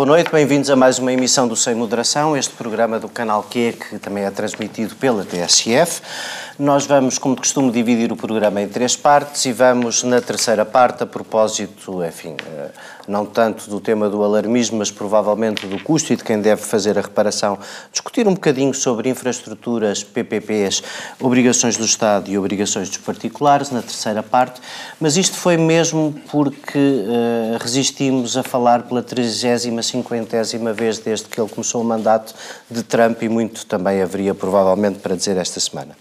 boa noite, bem-vindos a mais uma emissão do Sem Moderação, este programa do canal Q, que também é transmitido pela TSF. Nós vamos, como de costume, dividir o programa em três partes e vamos na terceira parte, a propósito, enfim, eh, não tanto do tema do alarmismo, mas provavelmente do custo e de quem deve fazer a reparação, discutir um bocadinho sobre infraestruturas, PPPs, obrigações do Estado e obrigações dos particulares, na terceira parte, mas isto foi mesmo porque uh, resistimos a falar pela 30 50 vez desde que ele começou o mandato de Trump e muito também haveria provavelmente para dizer esta semana.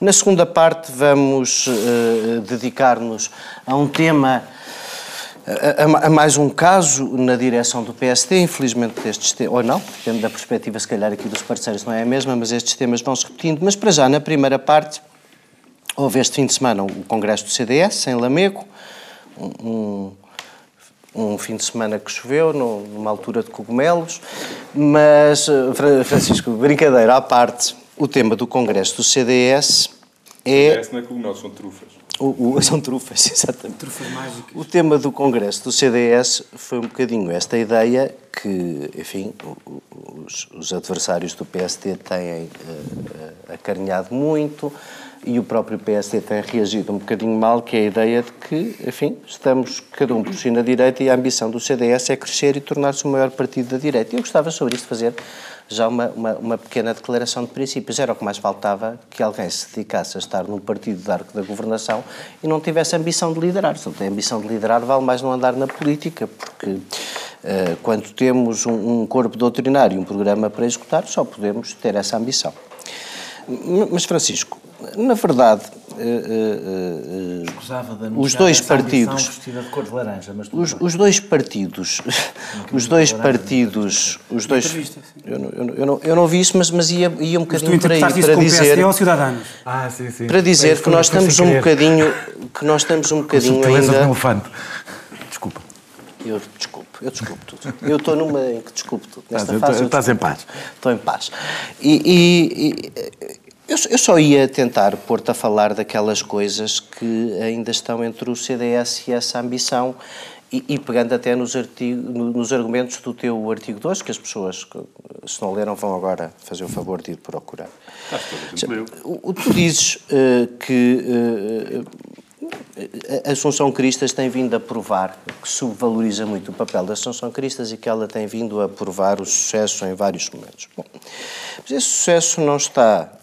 Na segunda parte, vamos uh, dedicar-nos a um tema. A, a, mais um caso na direção do PSD, infelizmente destes temas, ou não, depende da perspectiva, se calhar aqui dos parceiros não é a mesma, mas estes temas vão se repetindo. Mas para já, na primeira parte, houve este fim de semana o Congresso do CDS, em Lamego, um, um fim de semana que choveu, numa altura de cogumelos, mas, eh, Francisco, brincadeira à parte, o tema do Congresso do CDS é. CDS não é cogumelos, são trufas. O, o, são trufas, exatamente. Trufas mágicas. O tema do Congresso do CDS foi um bocadinho esta ideia que, enfim, os, os adversários do PSD têm uh, acarinhado muito e o próprio PSD tem reagido um bocadinho mal, que é a ideia de que, enfim, estamos cada um por si na direita e a ambição do CDS é crescer e tornar-se o maior partido da direita. Eu gostava sobre isto fazer já uma, uma, uma, pequena declaração de princípios. Era o que mais faltava que alguém se dedicasse a estar num partido de arco da governação e não tivesse ambição de liderar. Se não tem ambição de liderar, vale mais não andar na política, porque uh, quando temos um, um corpo doutrinário e um programa para executar, só podemos ter essa ambição. Mas, Francisco, na verdade, uh, uh, os dois partidos, laranja, os, os, dois partidos, os dois partidos, os dois, eu não, eu, não, eu não vi isso, mas, mas ia, ia um bocadinho para aí para dizer, ah, sim, sim. para dizer que nós estamos um bocadinho, que nós estamos um bocadinho ainda, elefante. desculpa, eu desculpo. Eu desculpo tudo. Eu estou numa em que desculpo tudo. Nesta estás, fase, estás em paz. Estou em paz. E, e, e eu, eu só ia tentar pôr-te a falar daquelas coisas que ainda estão entre o CDS e essa ambição e, e, pegando até nos, artigo, nos argumentos do teu artigo 2, que as pessoas, se não leram, vão agora fazer o favor de ir procurar. O, tu dizes uh, que uh, a Assunção Cristas tem vindo a provar que subvaloriza muito o papel da Assunção Cristas e que ela tem vindo a provar o sucesso em vários momentos. Bom, mas esse sucesso não está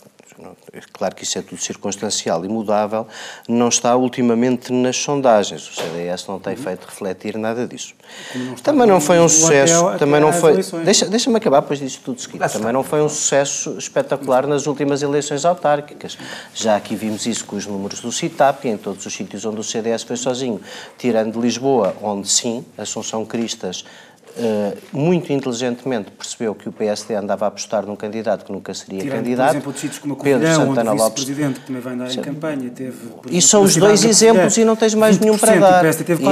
é claro que isso é tudo circunstancial e mudável, não está ultimamente nas sondagens. O CDS não tem feito refletir nada disso. Não também não foi um sucesso, até, também não foi. Deixa, deixa-me acabar, depois disso tudo seguinte. Também não foi um sucesso espetacular nas últimas eleições autárquicas. Já aqui vimos isso com os números do CITAP em todos os sítios onde o CDS foi sozinho, tirando Lisboa, onde sim, Assunção Cristas muito inteligentemente percebeu que o PSD andava a apostar num candidato que nunca seria Tirando, candidato. Por exemplo, de sítios como a Pedro Santana onde Lopes. presidente que também vai andar em campanha, teve... E são os dois exemplos e não tens mais nenhum para dar.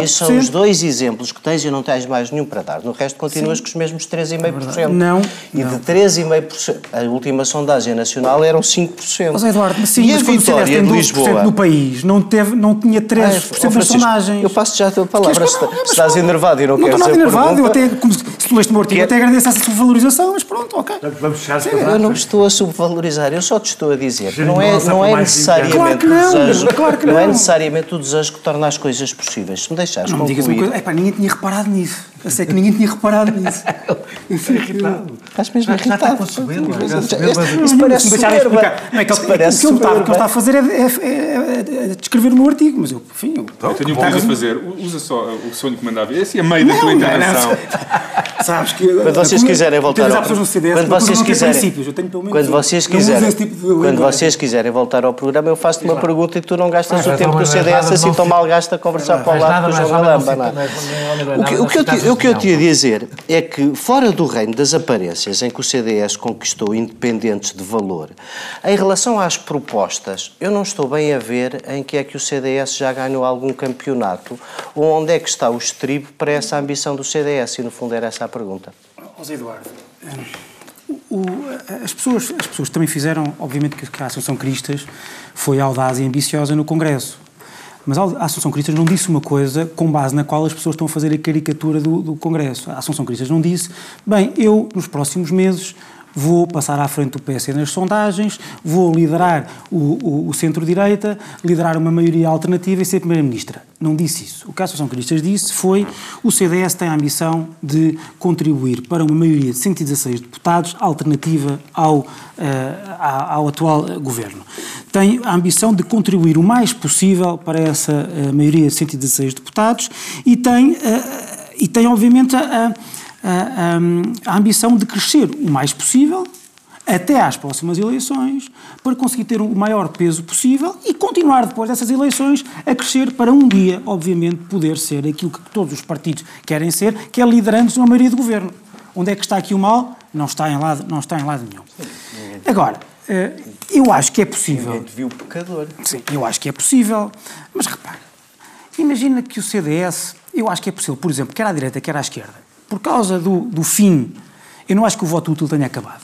E são os dois exemplos que tens e não tens mais nenhum para dar. No resto continuas Sim. com os mesmos 3,5%. É não. E não. de 3,5%, a última sondagem nacional eram 5%. Mas Eduardo, mas sim, e mas a vitória 12% Lisboa, no país, não, teve, não tinha 3% ah, nas sondagens. Eu passo já a tua palavra. Se, se estás enervado e não, não queres Não estou nada enervado, eu até, se leste meu artigo, até agradeço essa subvalorização, mas pronto, ok. Vamos chegar Sim, Eu não estou a subvalorizar, eu só te estou a dizer que não é, não é necessariamente claro que não, desejo, claro que não. não é necessariamente o desejo que torna as coisas possíveis. Se me deixares não concluir... Digas uma coisa, epá, ninguém tinha reparado nisso. Eu sei que ninguém tinha reparado nisso. Eu irritado. Estás mesmo irritado. Já está com soberba. Isso parece soberba. Não é que ele, parece o que ele está a fazer é, é, é, é descrever o meu artigo, mas eu, enfim... Eu, eu tenho uma coisa a fazer. Usa só o sonho que mandava. Esse é meio da tua intervenção. Sabes que... Quando vocês quiserem voltar ao... Quando vocês quiserem... Quando vocês quiserem... Quando vocês quiserem voltar ao programa, eu faço-te uma pergunta e tu não gastas o tempo que o CDS assim tão mal gasta a conversar para o lado com o João que eu o que eu te ia dizer é que, fora do reino das aparências em que o CDS conquistou independentes de valor, em relação às propostas, eu não estou bem a ver em que é que o CDS já ganhou algum campeonato ou onde é que está o estribo para essa ambição do CDS, e no fundo era essa a pergunta. José Eduardo, o, as, pessoas, as pessoas também fizeram, obviamente que a Associação Cristas foi audaz e ambiciosa no Congresso Mas a Assunção Cristas não disse uma coisa com base na qual as pessoas estão a fazer a caricatura do, do Congresso. A Assunção Cristas não disse, bem, eu, nos próximos meses, vou passar à frente do PS nas sondagens, vou liderar o, o, o centro-direita, liderar uma maioria alternativa e ser Primeira-Ministra. Não disse isso. O que a Associação Cristas disse foi o CDS tem a ambição de contribuir para uma maioria de 116 deputados alternativa ao, uh, ao atual governo. Tem a ambição de contribuir o mais possível para essa uh, maioria de 116 deputados e tem, uh, e tem obviamente, a a, a, ambição de crescer o mais possível até às próximas eleições, para conseguir ter o maior peso possível e continuar depois dessas eleições a crescer para um dia, obviamente, poder ser aquilo que todos os partidos querem ser, que é liderantes de uma maioria de governo. Onde é que está aqui o mal? Não está em lado, não está em lado nenhum. Agora, eh, eu acho que é possível. Ninguém viu pecador. Sim, eu acho que é possível, mas repare, imagina que o CDS, eu acho que é possível, por exemplo, quer à direita, quer à esquerda, por causa do, do fim, eu não acho que o voto útil tenha acabado.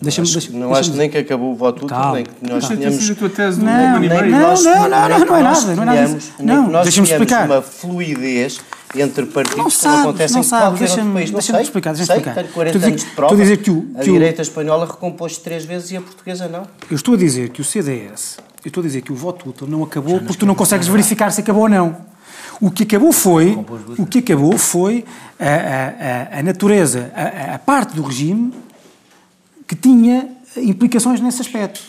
Deixa acho, deixa, não acho nem que acabou o voto útil, nem que nós calma. tenhamos... a tua tese do não, nem, não, não, não, não, é nada, não é nada. Não, nós deixa-me explicar. uma fluidez entre partidos não sabes, que não acontece não em qualquer deixa outro país. Não deixa-me explicar, deixa sei, explicar. tenho 40 anos de prova, dizer que o, que a direita espanhola recompôs três vezes e a portuguesa não. Eu estou a dizer que o CDS, eu estou a dizer que o voto útil não acabou porque tu não consegues verificar se acabou ou não. O que acabou foi, o que acabou foi a, a, a natureza, a, a parte do regime que tinha implicações nesse aspecto.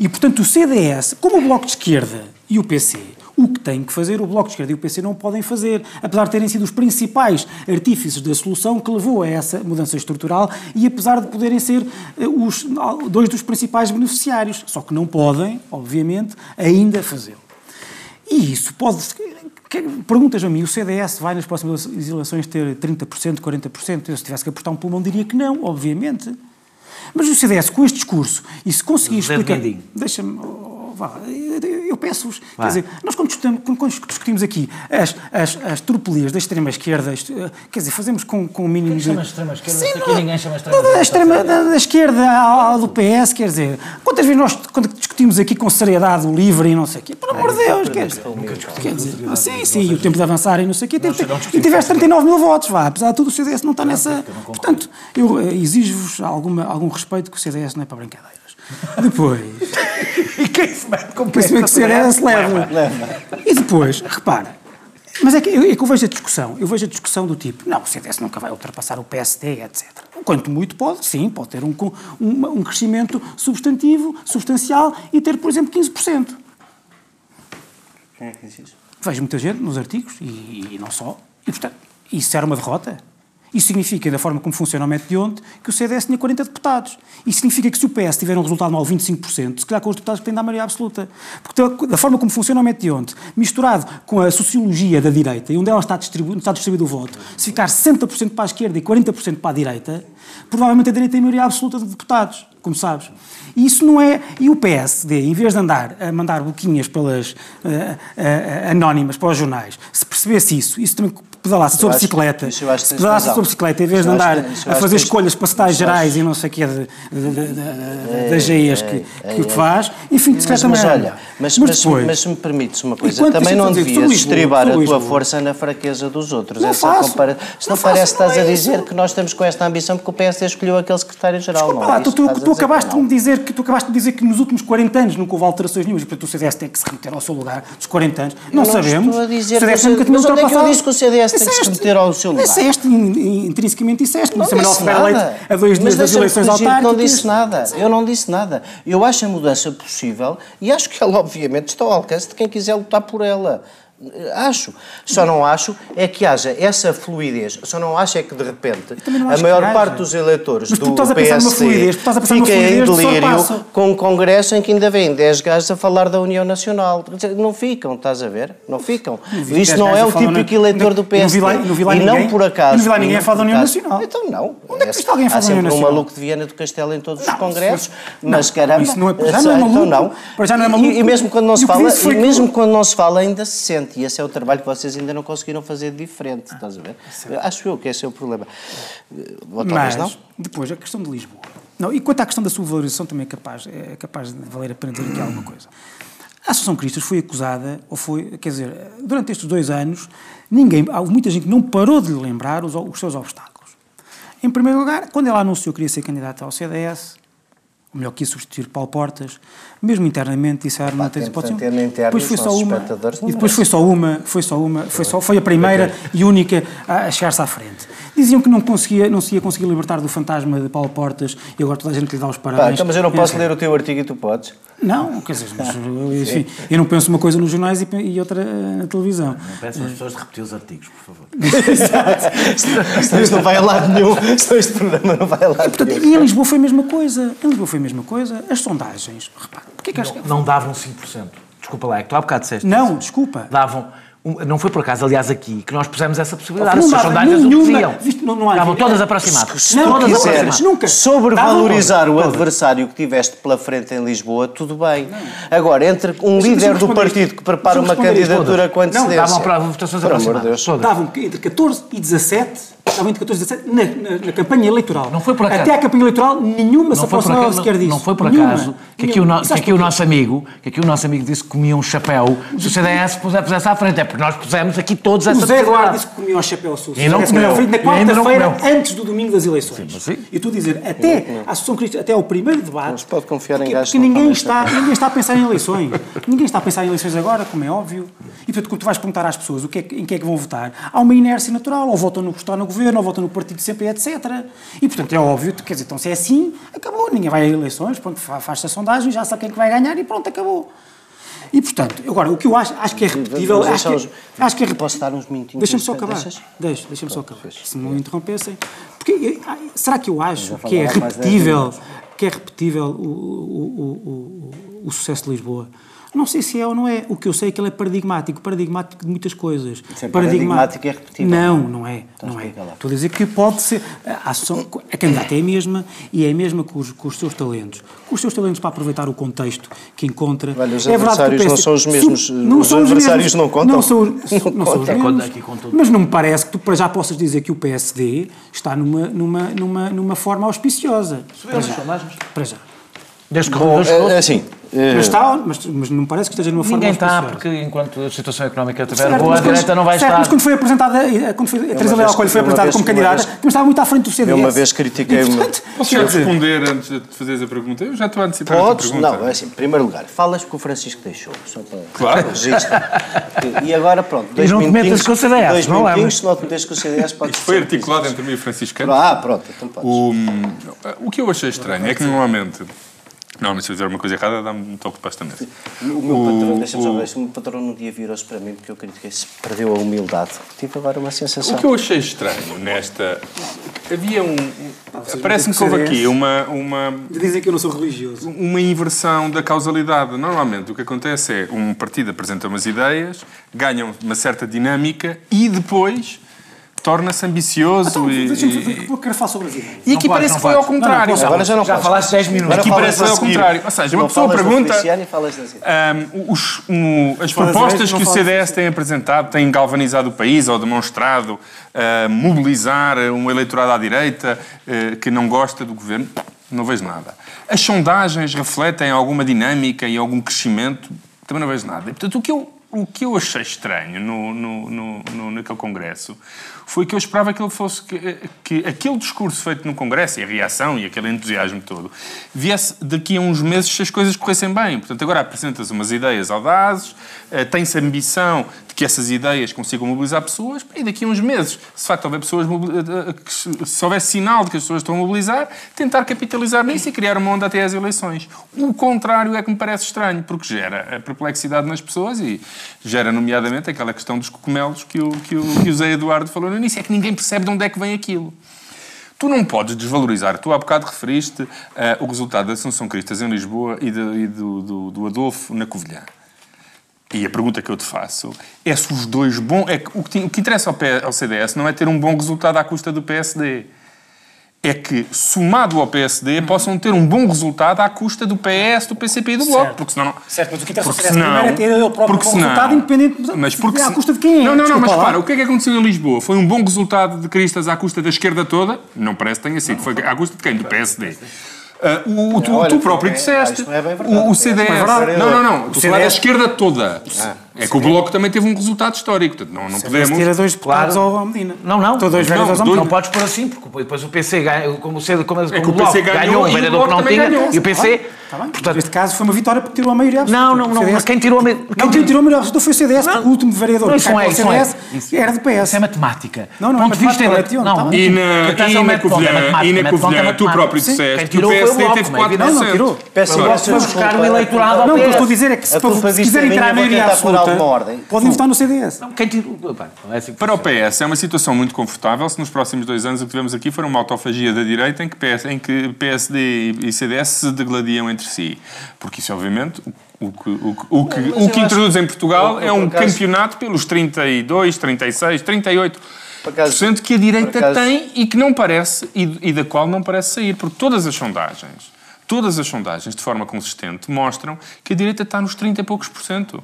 E, portanto, o CDS, como o Bloco de Esquerda e o PC, o que têm que fazer, o Bloco de Esquerda e o PC não podem fazer, apesar de terem sido os principais artífices da solução que levou a essa mudança estrutural e apesar de poderem ser eh, os dois dos principais beneficiários. Só que não podem, obviamente, ainda fazê-lo. E isso pode Perguntas a mim, o CDS vai nas próximas eleições ter 30%, 40%? Eu, se tivesse que apertar um pulmão, diria que não, obviamente. Mas o CDS, com este discurso, e se conseguir explicar... Deixa-me vá, eu peço-vos. Quer dizer, nós quando discutimos, quando discutimos aqui as, as, as tropelias da extrema-esquerda, eh, quer dizer, fazemos com, com o mínimo Quem de... chama extrema-esquerda? Sim, não, ninguém chama extrema-esquerda. Da, extrema, da, da esquerda ao, do PS, quer dizer, quantas vezes nós quando discutimos aqui com seriedade o livre e não sei o quê, por amor de Deus, quer dizer, quer dizer ah, sim, sim, o tempo de avançar e não sei o quê, e tiveste 39 mil votos, vá, apesar de tudo o CDS não está nessa... Portanto, eu eh, exijo-vos algum respeito que o CDS não é para brincadeiras. Depois. Quem mete com quem se mete CDS leva. leva. E depois, repara. Mas é que, eu, é que eu vejo a discussão, eu vejo a discussão do tipo, não, o CDS nunca vai ultrapassar o PSD, etc. Quanto muito pode, sim, pode ter um, um, um crescimento substantivo, substancial e ter, por exemplo, 15%. Quem é que diz isso? Vejo muita gente nos artigos e, e não só. E, portanto, isso era uma derrota? Isso significa, da forma como funciona o método de ontem, que o CDS tinha 40 deputados. Isso significa que se o PS tiver um resultado mal 25%, se calhar com os deputados que têm da maioria absoluta. Porque da forma como funciona o método de ontem, misturado com a sociologia da direita, e onde ela está distribuído, está distribuído o voto, se ficar 60% para a esquerda e 40% para a direita, provavelmente a direita tem maioria absoluta de deputados, como sabes. E isso não é. E o PSD, em vez de andar a mandar boquinhas pelas uh, uh, anónimas para os jornais, se percebesse isso, isso também pedalasse sobre bicicleta, se pedalasse sobre bicicleta, em vez de andar a fazer escolhas para estados gerais e não sei o que é das GEs que, que faz, enfim, se calhar também. Olha, mas, mas, depois, mas se me permites uma coisa, também não devias estribar a tua força na fraqueza dos outros. Não Essa faço. Compara... Se não, parece que estás a dizer que nós estamos com esta ambição porque o PSD escolheu aquele secretário-geral. Desculpa lá, tu, acabaste de me dizer que tu acabaste de dizer que nos últimos 40 anos nunca houve alterações nenhumas, portanto o CDS tem que se remeter ao seu lugar dos 40 anos. Não, sabemos. Estou a dizer o CDS nunca tinha ultrapassado. Onde é que eu disse que o CDS tem que se remeter ao seu lugar? Disseste, intrinsecamente disseste. Não disse nada. a dois dias das eleições autárquicas. não disse nada. Eu não disse nada. Eu acho a mudança possível e acho que ela, obviamente, está ao alcance de quem quiser lutar por ela. Acho. Só não acho é que haja essa fluidez. Só não acho é que, de repente, a maior parte dos eleitores Mas do PSD fica em delírio com um congresso em que ainda vêm 10 gajos a falar da União Nacional. Não ficam, estás a ver? Não ficam. Não Isto não é o típico eleitor do PSD. Não vi lá, não vi lá e ninguém, não por acaso. Não vi lá ninguém a falar da União Nacional. Então não. Onde é que viste alguém a falar da União Nacional? um maluco de Viena do Castelo em todos os congressos. Mas caramba. Isso não é, já não é maluco. Então não. Já não é. E mesmo quando não se fala, e mesmo quando não se fala ainda se sente. E esse é o trabalho que vocês ainda não conseguiram fazer diferente, estás a ver? Acho eu que esse é o problema. Ou talvez Mas, não. depois, a questão de Lisboa. Não, e quanto à questão da sua valorização, também é capaz, é capaz de valer a pena dizer aqui alguma coisa. A Associação Cristas foi acusada, ou foi, quer dizer, durante estes dois anos, ninguém, há muita gente que não parou de lhe lembrar os, os seus obstáculos. Em primeiro lugar, quando ela anunciou que queria ser candidata ao CDS, ou melhor, quis substituir Paulo Portas, mesmo internamente disseram não tens hipótese. Depois foi só uma, e depois foi só uma, foi só uma, foi só foi a primeira e única a chegar-se à frente. Diziam que não conseguia, não se ia conseguir libertar do fantasma de Paulo Portas e agora toda a gente lhe dá os Pá, parabéns. então, mas eu não E posso ler o teu artigo e tu podes. Não, quer dizer, mas, enfim, eu não penso uma coisa nos jornais e, e outra eh, na televisão. Peço às pessoas de repetir os artigos, por favor. Senão isto não vai a lado nenhum. Senão este programa não vai a lado Portanto, nenhum. e em Lisboa foi a mesma coisa. Em Lisboa foi a mesma coisa. As sondagens, repare, porque é que acho que... Não davam 5%. Desculpa lá, é que tu há bocado disseste. Não, isso. desculpa. Davam. Não foi por acaso, aliás, aqui, que nós pusemos essa possibilidade. Não Se as dava sondagens o nenhuma- diziam. visto, não- não há- Estavam todas aproximadas. Se Não, tu todas quiseres aproximadas. nunca. sobrevalorizar o adversário que tiveste pela frente em Lisboa, tudo bem. Agora, entre um líder do partido que prepara uma candidatura com todas. Não, antecedência... Davam para votações aproximadas. Davam entre 14 e 17, davam entre 14 e 17 na, na- na campanha eleitoral. Não foi por acaso. Até a campanha eleitoral, nenhuma se Não foi, por aproximava acaso, sequer disso. não foi por Nenhuma. acaso que aqui, o, no- que aqui o nosso amigo, que aqui o nosso amigo disse que comia um chapéu se o CDS pusesse à frente. É porque nós pusemos aqui todos essa O Zé Eduardo disse que comia o chapéu sul. E não comeu. Na quarta-feira, antes do domingo das eleições. Sim, mas sim. E tu dizer, até a Associação Cristã, até ao primeiro debate. Não se pode confiar em gajos que ninguém está, ninguém está a pensar em eleições. ninguém está a pensar em eleições agora, como é óbvio. E portanto, quando tu vais perguntar às pessoas o que é, em que é que vão votar, há uma inércia natural. Ou votam no que está no governo, ou votam no partido sempre, etc. E portanto, é óbvio, quer dizer, então se é assim, acabou. Ninguém vai a eleições, pronto, fa- faz-se a sondagem, já sabe quem é que vai ganhar e pronto, acabou. E portanto, agora, o que eu acho, acho que é repetível. Acho que, os- acho que é Posso dar uns minutinhos? Deixa-me só acabar. Deixas? Deixa, deixa-me só acabar. Se me interrompessem. Porque, eh, será que eu acho que é repetível, que é repetível o, o, o, o, o sucesso de Lisboa? Não sei se é ou não é. O que eu sei é que ele é paradigmático, paradigmático de muitas coisas. Se é paradigmático, é repetível. Não, não é. Então não é. lá. Estou a dizer que pode ser. A, ação, a candidata é a mesma e é a mesma com os, com os seus talentos. Com os seus talentos para aproveitar o contexto que encontra. Olha, os é verdade que o adversários não são os mesmos. Não Os são os adversários mesmos. não contam? Não são, Não não são os mesmos. Mas não me parece que tu para já possas dizer que o PSD está numa, numa, numa, numa forma auspiciosa. Para já. Para já. Desde que Bom, que- é, assim, Mas, está, mas, mas não parece que esteja numa forma Ninguém está, porque enquanto a situação económica estiver Certo, boa, a direita não vai certo, estar. Mas quando foi apresentada, eh, quando foi, a Teresa Leal Coelho foi apresentada como candidata, vez- também estava muito à frente do CDS. eu uma vez critiquei E, uma. portanto, Posso dizer, responder antes de fazeres a pergunta? Eu já estou a antecipar a Podes? pergunta. Não, é assim, em primeiro lugar, falas que o Francisco deixou, só para Claro. registro. E agora, pronto, dois não te metas minutinhos, com o CDS, dois não minutinhos, levas. se não te metes com o CDS, podes Foi dizer. articulado entre mim e o Francisco. Ah, pronto, então podes. O, o que eu achei estranho é que normalmente. Não, mas se eu fizer uma coisa errada, dá-me um toque debaixo da mesa. O meu patrão, deixa-me só o- ver, meu patrão no dia virou-se para mim porque eu critiquei se perdeu a humildade. Tive agora uma sensação. O que eu achei estranho nesta. Havia um. Parece-me que houve aqui uma, uma, Dizem que eu não sou religioso. uma inversão da causalidade. Normalmente o que acontece é um partido apresenta umas ideias, ganha uma certa dinâmica e depois torna-se ambicioso Então, e. deixa-me quero falar sobre as ideias. E aqui parece que foi ao contrário. Agora já não Já podes. falaste 10 minutos. Agora Aqui parece a ao seguir. contrário. Ou seja, uma pessoa pergunta-. Um, os- um, as propostas que o CDS tem apresentado têm galvanizado o país ou demonstrado uh, mobilizar um eleitorado à direita uh, que não gosta do governo? Não vejo nada. As sondagens refletem alguma dinâmica e algum crescimento? Também não vejo nada. E, portanto, o que eu, o que eu achei estranho no, no, no, no, naquele congresso foi que eu esperava que ele fosse que, que aquele discurso feito no Congresso e a reação e aquele entusiasmo todo viesse daqui a uns meses se as coisas corressem bem. Portanto, agora apresentas umas ideias audazes, eh, tem-se a ambição de que essas ideias consigam mobilizar pessoas e daqui a uns meses, se de facto houver pessoas eh, eh, se houver sinal de que as pessoas estão a mobilizar, tentar capitalizar nisso e criar uma onda até às eleições. O contrário é que me parece estranho, porque gera a perplexidade nas pessoas e gera, nomeadamente, aquela questão dos cogumelos que o, que o, que o Zé Eduardo falou no início, é que ninguém percebe de onde é que vem aquilo. Tu não podes desvalorizar. Tu há bocado referiste eh, o resultado da Assunção Cristas em Lisboa e, de- e do, do- do Adolfo na Covilhã. E a pergunta que eu te faço é se os dois bons. É o, que, o que interessa ao, P- ao CDS não é ter um bom resultado à custa do PSD. É que, somado ao PSD, possam ter um bom resultado à custa do PS, do PCP e do Bloco. Certo. Porque senão não. Certo, mas o que interessa porque CDS primeiro é ter ele próprio porque um bom senão- resultado, independente de- mas porque à se- custa de quem é. Não, não, não, mas lá. para, o que é que aconteceu em Lisboa? Foi um bom resultado de Cristas à custa da esquerda toda? Não parece que tenha sido. Foi à custa de quem? Do PSD. Ah, o, o- tu, Olha, tu próprio é- disseste. não é bem verdade. o, o É CDS. não, não, não. Tu falar da esquerda toda. É que o Bloco também teve um resultado histórico. Portanto, não, não Mas podemos. tira dois deputados Claro. ao Medina. Não, não. Estou dois Não, vereadores ao Medina. Não podes pôr assim, porque depois o PC ganha, como como, como que o o Bloco PC ganhou ganhou um o vereador que não tinha, ganhou. e o PC... Está bem? Portanto, Neste caso foi uma vitória porque tirou a maioria absoluta. Não, não, não, CDS mas quem tirou a Não, quem quem tirou a maioria absoluta foi o CDS, porque o último vereador Não, que isso não é, isso não é. CDS Isso- era do PS. Isso é matemática. Não, não, Ponto de vista matemática, é- não é não. E na, e é Covilhã, e na ponto, é Covilhã tu próprio Sim. disseste Quem que o PSD teve não é 4%. evidente. Não, não tirou. Peço Agora, imensa vamos desculpa. buscar o eleitorado ao Não, o que eu PS. estou a dizer é que se, se é minha, tirar a maioria absoluta, alguma ordem. podem votar no CDS. Não, Quem não é assim que Para o. PS é uma situação muito confortável se nos próximos dois anos o que tivemos aqui for uma autofagia da direita em que, PS, em que PSD e CDS se degladiam entre si. Porque isso, obviamente, o que, o que, o que, o eu que acho- introduz em Portugal eu, é por um acaso- campeonato pelos 32, 36, 38% Por acaso- que a direita por acaso- tem e que não parece, e, e da qual não parece sair. Porque todas as sondagens, todas as sondagens, de forma consistente, mostram que a direita está nos 30 e poucos por cento.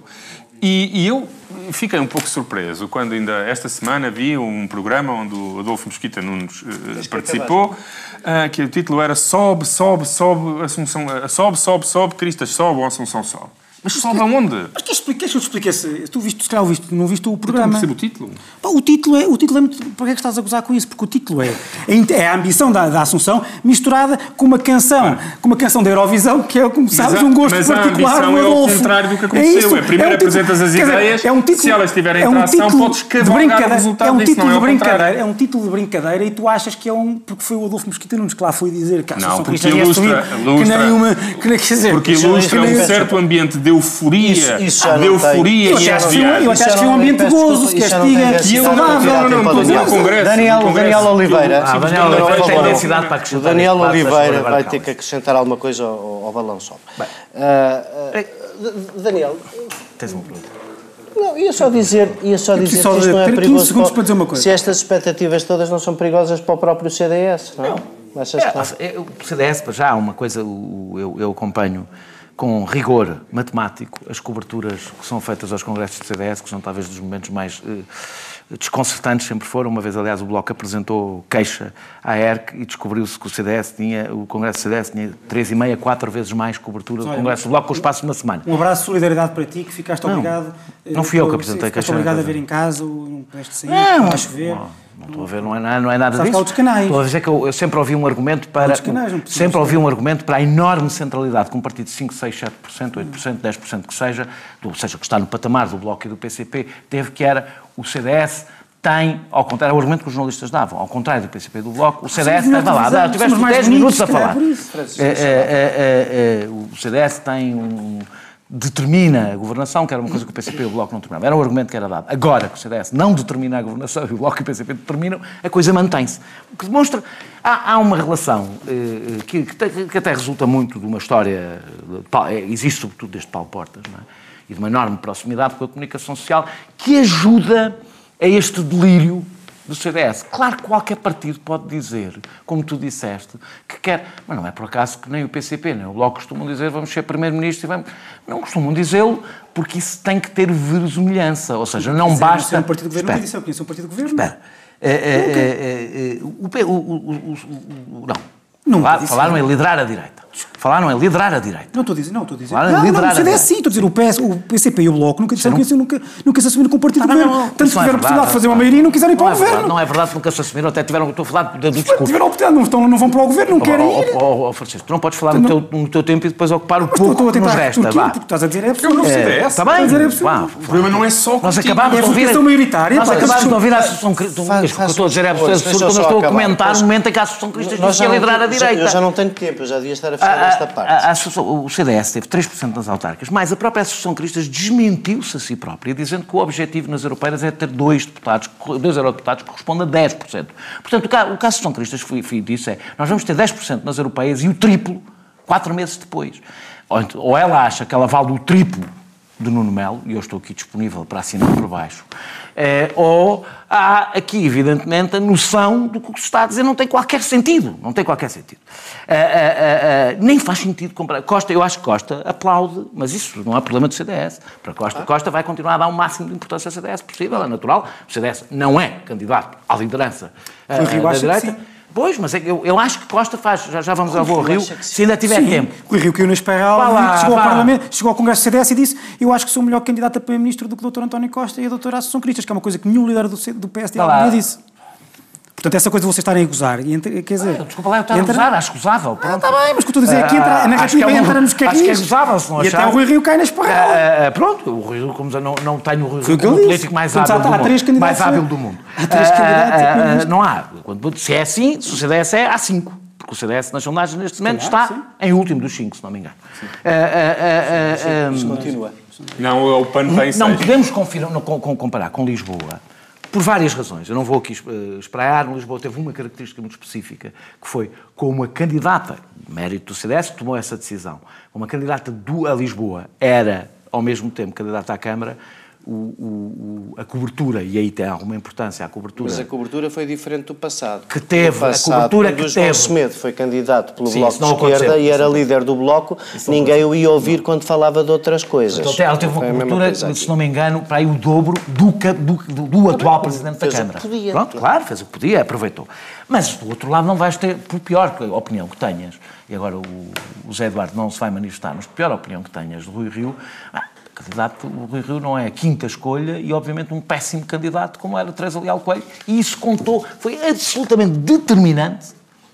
E, e eu fiquei um pouco surpreso quando ainda esta semana vi um programa onde o Adolfo Mosquita Nunes eh, participou, ah, que o título era Sobe, sobe, sobe, Assunção, ah, sobe, sobe, sobe, Cristas sobe ou Assunção sobe. Mas sobe aonde? Mas queres que eu te explique esse... Tu viste, se calhar ouviste, não viste o Eu não programa. percebo o título. Pá, O título é, o título é muito. Porquê é que estás a gozar com isso? Porque o título é, é é a ambição da, da Assunção misturada com uma canção, com uma canção da Eurovisão, que é, como sabes, um gosto mas particular ambição do é Adolfo. contrário do que aconteceu. isso, É, primeiro um título- apresentas as quer dizer, ideias, é um título, se elas tiverem é um tração, título podes de cavalgar o resultado É um disso, título não é de brincadeira, é um título de brincadeira e tu achas que é um. porque foi o Adolfo Mosquita Nunes que lá foi dizer que a Não, Assunção porque Cristã ia ilustra- que nem uma. Que, quer dizer, Porque ilustra um certo ambiente de euforia, Isso- isso de euforia Eu e acho que um- eu acho que foi um ambiente gozo, não castiga, que eu- não, Congresso, Daniel. Daniel Oliveira. Ah, Daniel Não, Oliveira não, tem não, não. densidade para O acrescentar Daniel Oliveira vai ter que acrescentar alguma coisa ao, ao balão só. Ah, ah, D- Daniel, Tens uma pergunta. não, ia só dizer, ia só dizer só que isto não é ter 15 perigoso. segundos para- para dizer uma coisa. Se estas expectativas todas não são perigosas para o próprio CDS, não é? Achas não? É, é, o CDS, para já, há uma coisa, eu, eu acompanho com rigor matemático as coberturas que são feitas aos congressos do CDS, que são talvez dos momentos mais eh, desconcertantes, sempre foram. Uma vez, aliás, o Bloco apresentou queixa à ERC e descobriu-se que o CDS tinha, o congresso do CDS tinha 3,5 a 4 vezes mais cobertura do Olha, congresso do Bloco com o espaço de uma semana. Um abraço de solidariedade para ti, que ficaste Não, obrigado. não eh, fui eu que por- apresentei Ficaste queixa na obrigado a ver em casa, ou não pudeste sair, Não, a chover. não, não estou a ver, não é, nada- não é nada Sabes que há disso. outros canais. Estou a dizer que eu, eu sempre ouvi um argumento para. canais, sempre ouvi um argumento para a enorme centralidade que um partido de 5, 6, 7%, 8%, 10% que seja, do- ou seja, que está no patamar do Bloco e do PCP, teve que era o CDS. Tem, ao contrário, é o argumento que os jornalistas davam, ao contrário do PCP do Bloco, o CDS melhores estava lá, tiveste somos mais 10 bonitos, minutos a falar. por isso. É, é, é, é, é, o CDS tem um. Determina a governação, que era uma coisa que o PCP e o Bloco não determinavam. Era um argumento que era dado. Agora que o CDS não determina a governação e o Bloco e o PCP determinam, a coisa mantém-se. O que demonstra. Há, há uma relação eh, que, que, que até resulta muito de uma história. de é, existe sobretudo desde Paulo Portas, é? E de uma enorme proximidade com a comunicação social que ajuda a este delírio do CDS. Claro que qualquer partido pode dizer, como tu disseste, que quer. Mas não é por acaso que nem o PCP, nem o Bloco costumam dizer vamos ser Primeiro-Ministro e vamos. Não costumam dizê-lo porque isso tem que ter verosimilhança. Ou seja, não é- isso basta. é um partido de governo, Espera. eu conheço um partido de governo. Espera. É, é, é, é, é, o, o, não. Nunca falaram em liderar a direita. Falaram em liderar a direita. Não estou a dizer, não estou a dizer. Claro, não, não, liderar o a CDS sim, estou a dizer, o, PS, o PCP e o Bloco nunca disseram que isso, nunca, nunca se assumiram como partido Ah, não, governo. não, Tanto não é tiveram a possibilidade verdade, de fazer uma não. maioria e não quiseram ir para Não o é governo. não é verdade que nunca se assumiram, até tiveram. Estou a falar do discurso. Tiveram a oportunidade, não, estão, não vão para o governo, não querem ir. oh, Francisco, tu não podes falar no teu, no teu tempo e depois ocupar o pouco que nos resta. porque, porque estás a dizer é Eu absurdo. não sei. É, CDS. Está bem? É absurdo. Vá. O problema não é só Nós acabámos É de a ouvir. maioritária, Nós acabámos que de ouvir a Associação Cristã. O que eu estou a dizer é absurdo quando eu estou a comentar o momento em que a Associação Cristã quer não- liderar a direita. Eu já não tenho tempo, eu já devia estar a A- fechar a- esta parte. a- a o CDS teve 3% nas autárquicas, mas a própria Associação Cristas desmentiu-se a si própria, dizendo que o objetivo nas europeias é ter dois deputados, dois eurodeputados que correspondem a 10%. Portanto, o que a, o que a Associação Cristas foi, foi, disse é nós vamos ter 10% nas europeias e o triplo quatro meses depois. Ou, ou ela acha que ela vale o triplo de Nuno Melo, e eu estou aqui disponível para assinar por baixo, eh, ou há aqui, evidentemente, a noção do que o que se está a dizer não tem qualquer sentido. Não tem qualquer sentido. Eh, eh, nem faz sentido comprar. Costa, eu acho que Costa aplaude, mas isso não é problema do CDS. Para Costa, Costa vai continuar a dar o máximo de importância ao CDS possível, é natural. O CDS não é candidato à liderança Rio da direita. Pois, mas é eu, eu acho que Costa faz. Já, já vamos ao Rio, se ainda tiver Sim, tempo. O Rio caiu na espiral, lá, chegou vá. ao Parlamento, chegou ao Congresso do CDS e disse eu acho que sou melhor candidato a Primeiro-Ministro do que o Dr. António Costa e a Dra. Assunção Cristas, que é uma coisa que nenhum líder do, do PSD disse. Portanto, essa coisa de vocês estarem a gozar, e entre- quer dizer... Desculpa lá, eu estava a entra- gozar, acho gozável. Pronto. Está bem, mas o que eu estou a dizer é que entra, a Ah, que narrativa é um- entra nos Acho que é gozável, se não e achar. até o Rui Rio cai na espiral. Ah, ah, pronto, o Rui Rio, como não, não tenho o Rui Rio como político mais hábil, há- do há mundo, três candidatos mais a- hábil do mundo. há três Ah, candidatos a ah, ah. Não há. Quando- Se é assim, se o CDS é, há cinco. Porque o CDS nas sondagens neste momento calhar, está sim. em último dos cinco, se não me engano. Ah, ah, ah, ah, Isto ah, continua. Não, o PAN tem não seis. podemos confira- não, com- com- comparar com Lisboa por várias razões. Eu não vou aqui eh, espraiar. Lisboa teve uma característica muito específica, que foi como a candidata, mérito do CDS, tomou essa decisão, como a candidata do, a Lisboa era, ao mesmo tempo, candidata à Câmara, o- o- a cobertura, e aí tem alguma importância a cobertura, Mas a cobertura foi diferente do passado. Que teve, No a passado, cobertura que teve. Semedo foi candidato pelo Sim, Bloco de não Esquerda e era não líder do Bloco, ninguém o ia ouvir quando falava de outras coisas. Então, ela teve uma cobertura, se não me engano, para aí o dobro do, do, do- do atual Presidente da fez o que Câmara. podia. Pronto, claro, fez o que podia, aproveitou. Mas, do outro lado, não vais ter, por pior opinião que tenhas, e agora o, o Zé Eduardo não se vai manifestar, mas por pior opinião que tenhas do Rui Rio, ah, candidato, o Rui Rio não é a quinta escolha e, obviamente, um péssimo candidato como era Teresa Leal Coelho, e isso contou, foi absolutamente determinante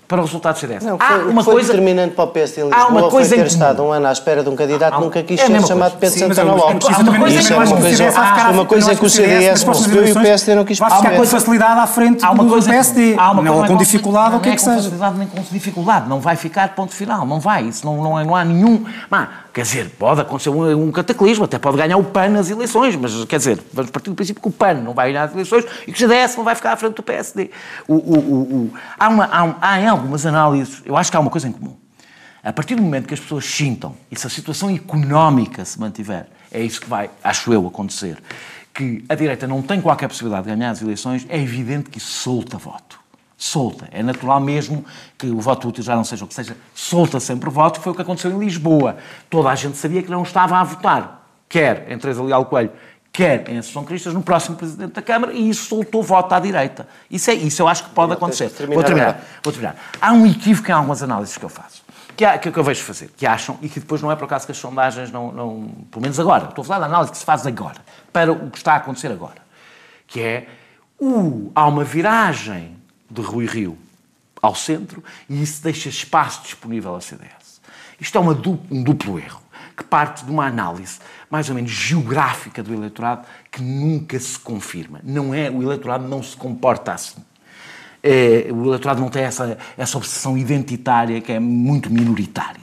para o resultado do CDS. Não, Há foi, uma foi coisa... determinante para o PSD em Há uma Lisboa coisa foi em ter comum. estado um ano à espera de um candidato Há- nunca quis é ser chamado coisa. Pedro Sim, Santana eu- Lopes. Há uma coisa Isso em é uma coisa, ficar- uma coisa que o com CDS percebeu e o PSD não quis Vai ficar com perceber. facilidade à frente Há uma do coisa PSD, há uma não, coisa com com- dificuldade ou o que não é que com seja. facilidade nem com dificuldade, não vai ficar ponto final, não vai, isso não, não, é- não há nenhum. Mas, quer dizer, pode acontecer um, um cataclismo, até pode ganhar o PAN nas eleições, mas quer dizer, vamos partir do princípio que o PAN não vai ganhar as eleições e que o CDS não vai ficar à frente do PSD. O, o, há, uma, há, um- há em algumas análises, eu acho que há uma coisa em comum. A partir do momento que as pessoas sintam e se a situação económica se mantiver, é isso que vai, acho eu, acontecer, que a direita não tem qualquer possibilidade de ganhar as eleições, é evidente que isso solta voto. Solta. É natural mesmo que o voto útil já não seja o que seja, solta sempre voto. Foi o que aconteceu em Lisboa. Toda a gente sabia que não estava a votar, quer em Teresa Leal Coelho, quer em Assunção Cristas, no próximo Presidente da Câmara, e isso soltou voto à direita. Isso, é, isso eu acho que pode Não, acontecer. terminar Vou terminar. Vou terminar. Há um equívoco em algumas análises que eu faço, que, há, que eu vejo fazer, que acham, e que depois não é por acaso que as sondagens não, não. Pelo menos agora, estou a falar da análise que se faz agora, para o que está a acontecer agora, que é. Uh, há uma viragem de Rui Rio ao centro e isso deixa espaço disponível ao CDS. Isto é uma du- um duplo erro, que parte de uma análise mais ou menos geográfica do eleitorado que nunca se confirma. Não é, o eleitorado não se comporta assim. É, o eleitorado não tem essa, essa obsessão identitária que é muito minoritária.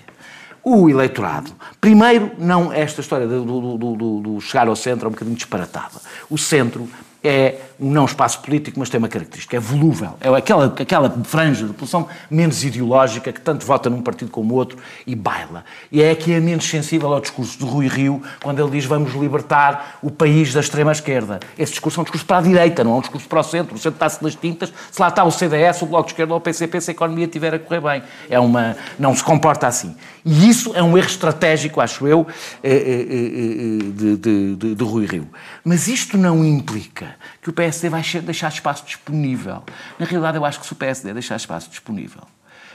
O eleitorado, primeiro, não esta história do- do- do- do chegar ao centro é um bocadinho disparatada. O centro é um não espaço político, mas tem uma característica, é volúvel. É aquela, aquela franja de população menos ideológica que tanto vota num partido como outro e baila. E é que é menos sensível ao discurso de Rui Rio quando ele diz vamos libertar o país da extrema-esquerda. Esse discurso é um discurso para a direita, não é um discurso para o centro. O centro está-se nas tintas. Se lá está o CDS, o Bloco de Esquerda ou o PCP, se a economia estiver a correr bem. É uma, não se comporta assim. E isso é um erro estratégico, acho eu, eh, eh, eh, de, de, de, de Rui Rio. Mas isto não implica que o PSD vai deixar espaço disponível. Na realidade, eu acho que se o PSD deixar espaço disponível,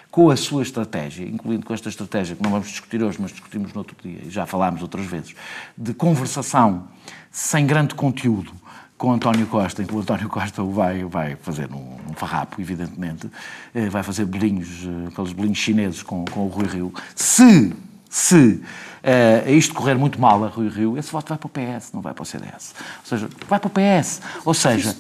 com a sua estratégia, incluindo com esta estratégia que não vamos discutir hoje, mas discutimos no outro dia, e já falámos outras vezes, de conversação sem grande conteúdo com António Costa, em que o António Costa vai, vai fazer um, um farrapo, evidentemente, eh, vai fazer bolinhos, eh, aqueles bolinhos chineses com, com o Rui Rio. Se, se eh, isto correr muito mal a Rui Rio, esse voto vai para o PS, não vai para o CDS. Ou seja, vai para o PS. Ou seja,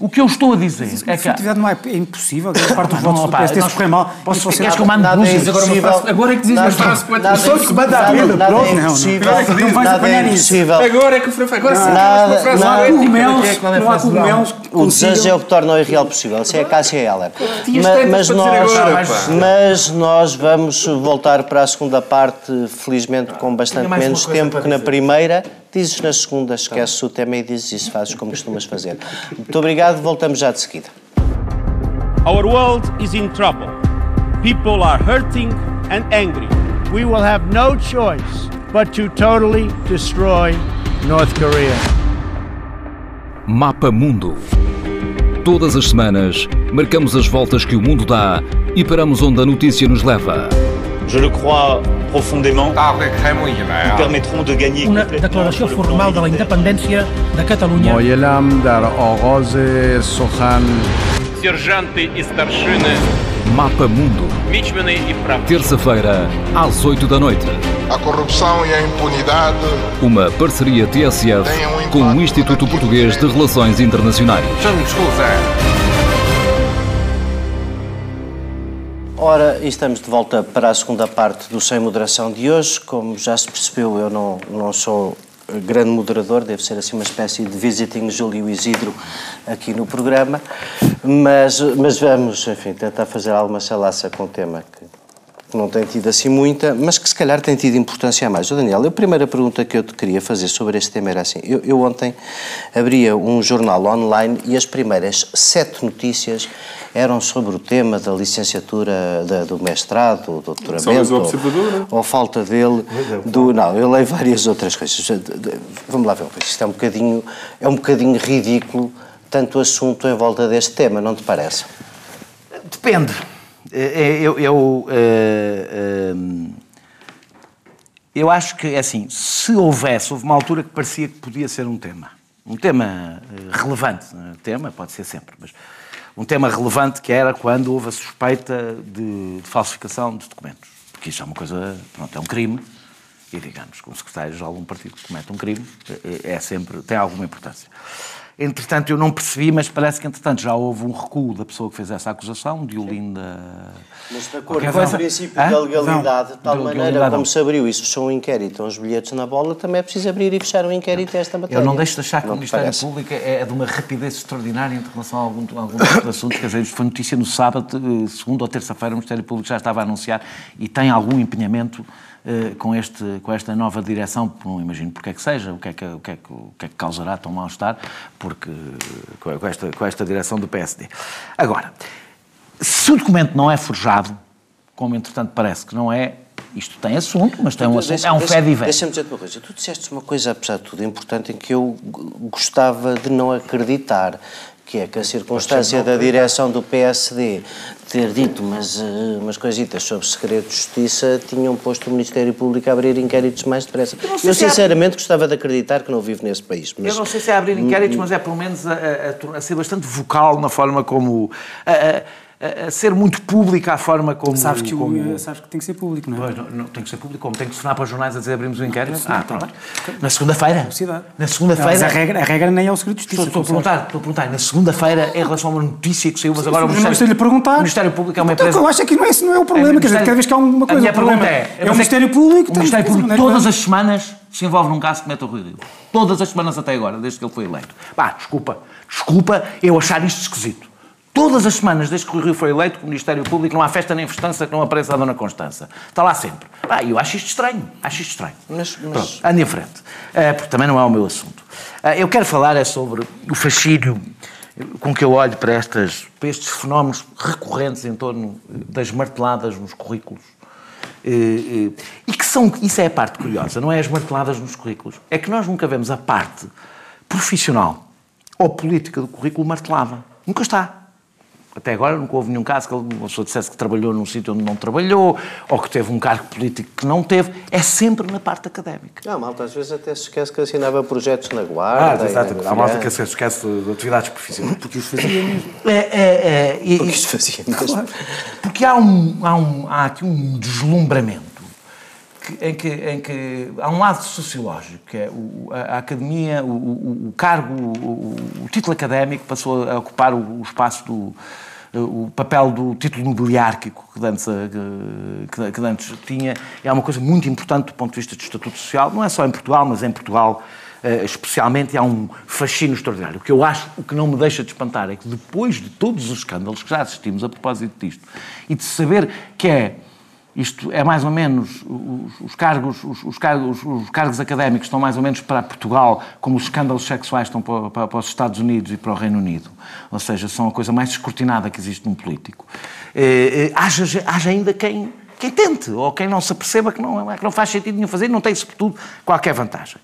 o que eu estou a dizer é que... efetividade não é, é impossível, grande parte dos votos do se nós- correr mal. Posso- queres que eu mande é agora agora é que dizes uma frase O som é que se manda impossível, vida, pronto. é Não, não. vais Nada apanhar é isso. impossível. Agora é que foi agora sim, uma frase é é a não há cogumelos O desejo é o que torna o irreal possível. Isso é a Cássia Heller. Mas nós, pá. mas nós vamos voltar para a segunda parte, felizmente com bastante menos tempo que na primeira. Dizes na segunda, esqueces o tema e dizes isso, fazes como costumas fazer. Muito obrigado, voltamos já de seguida. Our world is in trouble. People are hurting and angry. we will have no choice but to totally destroy North Korea. Mapa Mundo. Todas as semanas, marcamos as voltas que o mundo dá e paramos onde a notícia nos leva je le crois profondément, nous permettront de gagner una declaração formal de independência da de Catalunya. Мой елам дар оғози сухан. Сержанты. Mapa Mundo. Terça-feira, às 8 da noite. A corrupção e a impunidade. Uma parceria TSF um com o Instituto Português de Relações Internacionais. Jean-Claude Ora, estamos de volta para a segunda parte do Sem Moderação de hoje. Como já se percebeu, eu não, não sou grande moderador, devo ser assim uma espécie de visiting Júlio Isidro aqui no programa, mas, mas vamos, enfim, tentar fazer alguma chalaça com o tema que, que não tem tido assim muita, mas que se calhar tem tido importância a mais. Ô Daniel, a primeira pergunta que eu te queria fazer sobre este tema era assim, eu, eu ontem abria um jornal online e as primeiras sete notícias eram sobre o tema da licenciatura, da- do mestrado, do doutoramento, Só o ou- Observador, não? ou falta dele, do, não, eu leio várias outras coisas. Vamos lá ver, uma coisa, isto é um bocadinho, é um bocadinho ridículo, tanto assunto em volta deste tema, não te parece? Depende. Eh, Eu, eu, eh, eu acho que, é assim, se houvesse, houve uma altura que parecia que podia ser um tema. Um tema eh, relevante. eh, Tema, pode ser sempre, mas um tema relevante que era quando houve a suspeita de, de falsificação de documentos. Porque isso é uma coisa, pronto, é um crime. E, digamos, que um secretário-geral de um partido comete um crime eh, é sempre, tem alguma importância. Entretanto, eu não percebi, mas parece que, entretanto, já houve um recuo da pessoa que fez essa acusação, de Olinda... Mas de acordo Qualquer com o princípio da legalidade, de tal De maneira legalidade, como não. se abriu se fechou um inquérito, uns bilhetes na bola, também é preciso abrir e fechar um inquérito a esta matéria. Eu não deixo de achar que Não o Ministério parece? Público é de uma rapidez extraordinária em relação a algum, a algum de assuntos. Quer dizer, isto foi notícia no sábado, eh, segunda ou terça-feira, o Ministério Público já estava a anunciar e tem algum empenhamento com, este, com esta nova direção. Não imagino porque é que seja, o que é que, o que, é que, o que, é que causará tão mal-estar, porque eh, com esta, com esta direção do PSD. Agora, se o documento não é forjado, como entretanto parece que não é, isto tem assunto, mas tem um assunto, é um fé de Deixa-me dizer-te uma coisa. Tu disseste uma coisa, apesar de tudo, importante, em que eu gostava de não acreditar, que é que a circunstância da direção do PSD ter dito umas, eh, umas coisitas sobre segredo de justiça tinham posto o Ministério Público a abrir inquéritos mais depressa. Eu, se há- sinceramente, gostava de acreditar que não vivo nesse país. Mas... Eu não sei se é abrir inquéritos, mas é pelo menos a, a- a ser bastante vocal na forma como. a, a- a- a ser muito pública a forma como. Sabes que, como- sabes que tem que ser público, não é? Pois, não, não, tem que ser público, como tem que sonar para os jornais a dizer abrimos o inquérito. Ah, pronto. Na segunda-feira? Na segunda-feira. Mas a regra, a regra nem é o segredo de Estou, justiça. estou a perguntar, estou a perguntar, na segunda-feira, em relação a uma notícia que saiu, mas agora o Ministério, estou-lhe a perguntar. o Ministério Público é uma Então, empresa. Eu acho que não é, esse não é o problema. Quer dizer, cada vez que há uma A coisa. minha o problema pergunta é: é eu o Ministério Público. O Ministério Público, é todas as semanas, se envolve num caso que mete o Rui Rio. Todas as semanas até agora, desde que ele foi eleito. Pá, desculpa, desculpa eu achar isto esquisito. Todas as semanas, desde que o Rio foi eleito, com o Ministério Público, não há festa nem festança que não apareça a Dona Constança. Está lá sempre. Pá, eu acho isto estranho. Acho isto estranho. Mas- mas- Pronto, ande em frente. Eh, porque também não é o meu assunto. Eh, eu quero falar é sobre o fascínio com que eu olho para, estas, para estes fenómenos recorrentes em torno das marteladas nos currículos. Eh, E que são, isso é a parte curiosa, não é as marteladas nos currículos. É que nós nunca vemos a parte profissional ou política do currículo martelada. Nunca está. Até agora nunca houve nenhum caso que uma pessoa dissesse que trabalhou num sítio onde não trabalhou, ou que teve um cargo político que não teve. É sempre na parte académica. Não, malta, às vezes até se esquece que assinava projetos na guarda. e na Há malta que se esquece de atividades profissionais. Porque os fazia mesmo. É, é, é, e- Porque isto fazia mesmo. Porque há, um, há, um, há aqui um deslumbramento que- em, que, em que há um lado sociológico, que é o- a, a academia, o, o- o cargo, o, título académico passou a ocupar o, o espaço do o papel do título nobiliárquico que antes, eh, que, que antes tinha. É uma coisa muito importante do ponto de vista do estatuto social, não é só em Portugal, mas em Portugal eh, especialmente, há um fascínio extraordinário. O que eu acho, o que não me deixa de espantar é que depois de todos os escândalos que já assistimos a propósito disto, e de saber que é isto é mais ou menos os, os cargos, os, os cargos, os cargos académicos estão mais ou menos para Portugal, como os escândalos sexuais estão para, para- para os Estados Unidos e para o Reino Unido. Ou seja, são a coisa mais escrutinada que existe num político. Eh, eh, haja, haja ainda quem, quem tente, ou quem não se aperceba que não, que não faz sentido nenhum fazer, não tem, sobretudo, qualquer vantagem.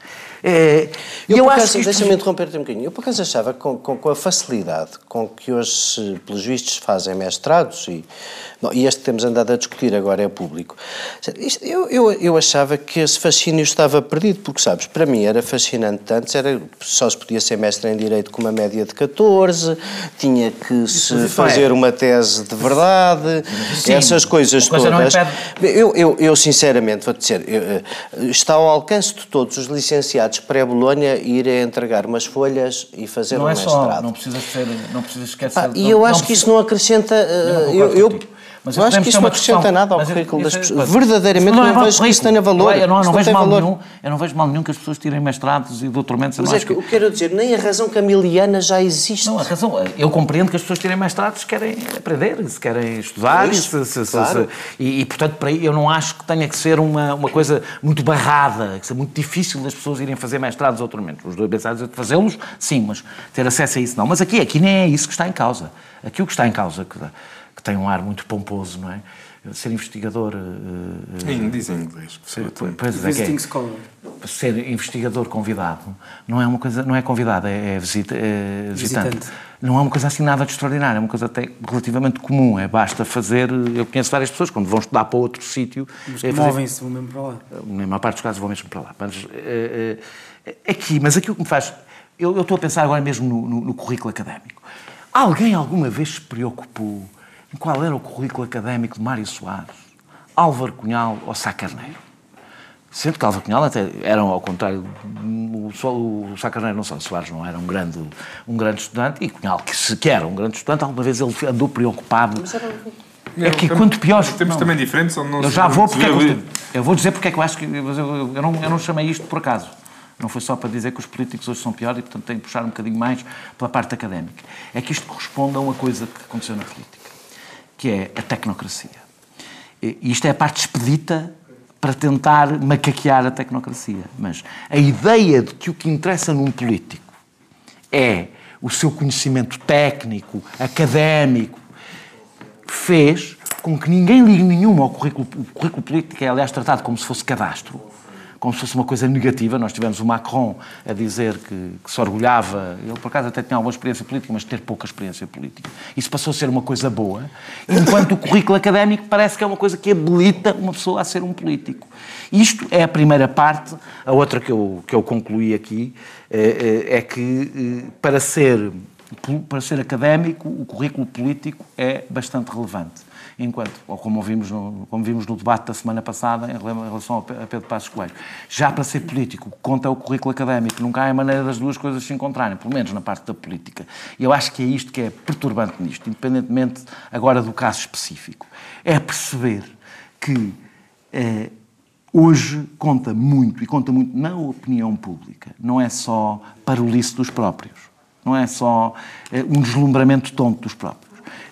É, eu, eu acho que isto- deixa-me interromper-te um bocadinho. Eu, por acaso, achava que com, com, com a facilidade com que hoje, pelos vistos, fazem mestrados, e, e este que temos andado a discutir agora é público, isto- eu, eu, eu achava que esse fascínio estava perdido, porque, sabes, para mim era fascinante antes, era, só se podia ser mestre em Direito com uma média de 14, tinha que se é. fazer uma tese de verdade, Sim, essas coisas todas. Eu, eu, eu, sinceramente, vou dizer, eh, está ao alcance de todos os licenciados pré-Bolonha irem entregar umas folhas e fazer não um é mestrado. só, não precisas ser, não precisas esquecer. Ah, e eu acho que isso não acrescenta. eh, Eu não Eu. Mas eu acho que uma não acrescenta nada ao currículo das é- pessoas. Verdadeiramente não, é mau vejo que isso currículo. tenha valor. Eu não, não vejo mal nenhum. Eu não vejo mal nenhum que as pessoas tirem mestrados e doutoramentos. Mas não é que eu quero dizer, nem a razão camiliana já existe. Não, a razão. Eu compreendo que as pessoas tirem mestrados se querem aprender, se querem estudar, É e, portanto, para eu não acho que tenha que ser uma, uma coisa muito barrada, que seja muito difícil das pessoas irem fazer mestrados ou doutoramentos. Os dois mestrados de fazê-los, sim, mas ter acesso a isso não. Mas aqui, aqui nem é isso que está em causa. Aqui o que está em causa, que, que tem um ar muito pomposo, não é? Ser investigador. eh, Sim, diz em inglês. ser- pois é, é- Visiting scholar. ser investigador convidado não é uma coisa não é convidado é, é visita, é visitante. Visitante. não é uma coisa assim nada de extraordinário é uma coisa até relativamente comum é basta fazer eu conheço várias pessoas quando vão estudar para outro sítio é movem-se, vão mesmo para lá. na maior parte dos casos vou mesmo para lá. Mas, eh, aqui, mas aquilo que me faz. Eu, eu estou a pensar agora mesmo no, no- no currículo académico. Alguém alguma vez se preocupou qual era o currículo académico de Mário Soares, Álvaro Cunhal ou Sá Carneiro? Sendo que Álvaro Cunhal até era, ao contrário, o, só- o Sá Carneiro não só, Soares não era um grande, um grande estudante, e Cunhal, que se que era um grande estudante, alguma vez ele andou preocupado. É que quanto pior... Temos não. também diferentes, onde não Eu já vou porque é eu, eu vou dizer porque é que eu acho que eu, eu- eu não, eu não chamei isto por acaso. Não foi só para dizer que os políticos hoje são piores e, portanto, tenho que puxar um bocadinho mais pela parte académica. É que isto corresponde a uma coisa que aconteceu na política, que é a tecnocracia. E isto é a parte expedita para tentar macaquear a tecnocracia. Mas a ideia de que o que interessa num político é o seu conhecimento técnico, académico, fez com que ninguém ligue nenhuma ao currículo. O currículo político é, aliás, tratado como se fosse cadastro, como se fosse uma coisa negativa. Nós tivemos o Macron a dizer que, que se orgulhava, ele por acaso até tinha alguma experiência política, mas ter pouca experiência política. Isso passou a ser uma coisa boa, enquanto o currículo académico parece que é uma coisa que habilita uma pessoa a ser um político. Isto é a primeira parte. A outra que eu, que eu concluí aqui eh, eh, é que eh, para ser para ser académico, o currículo político é bastante relevante. Enquanto, ou como vimos no, como vimos no debate da semana passada em relação a Pedro Passos Coelho, já para ser político, conta o currículo académico. Nunca há maneira das duas coisas se encontrarem, pelo menos na parte da política. E eu acho que é isto que é perturbante nisto, independentemente agora do caso específico. É perceber que eh, hoje conta muito, e conta muito na opinião pública. Não é só para o lice dos próprios. Não é só eh, um deslumbramento tonto dos próprios.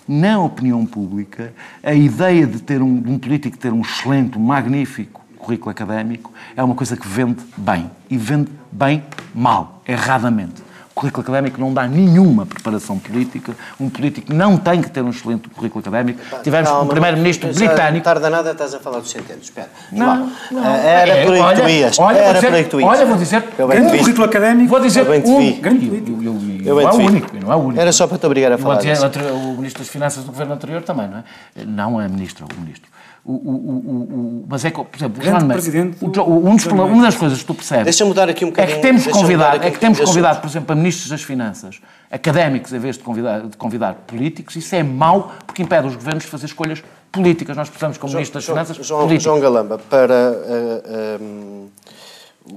Na opinião pública, a ideia de ter um, de um político ter um excelente, um magnífico currículo académico é uma coisa que vende bem. E vende bem mal, erradamente. O currículo académico não dá nenhuma preparação política. Um político não tem que ter um excelente currículo académico. Tivemos Calma, um primeiro-ministro britânico. Tarda nada, estás a falar do centeno. Espera. Não, não. Era É, por aí que tu ias. olha, vou Era dizer- por aí que tu ias. olha, vou dizer, Eu bem te vi. currículo académico. Vou dizer Eu bem te um... vi. Grande E- político. e- e- e Eu não é único, e não é único. Era só para te obrigar a falar o Ministro das Finanças do governo anterior também, não é? Não é Ministro, o Ministro. O, o, o, o, o- mas é que, por exemplo, um dos uma das coisas que tu percebes Deixa-me mudar aqui um é bocadinho. que temos convidado, é que temos convidado, por exemplo, a Ministros das Finanças, académicos, em vez de convidar, de convidar políticos, isso é mau porque impede os governos de fazer escolhas políticas. Nós precisamos, como Ministro das João, Finanças, João, políticos. João Galamba, para ah, ah,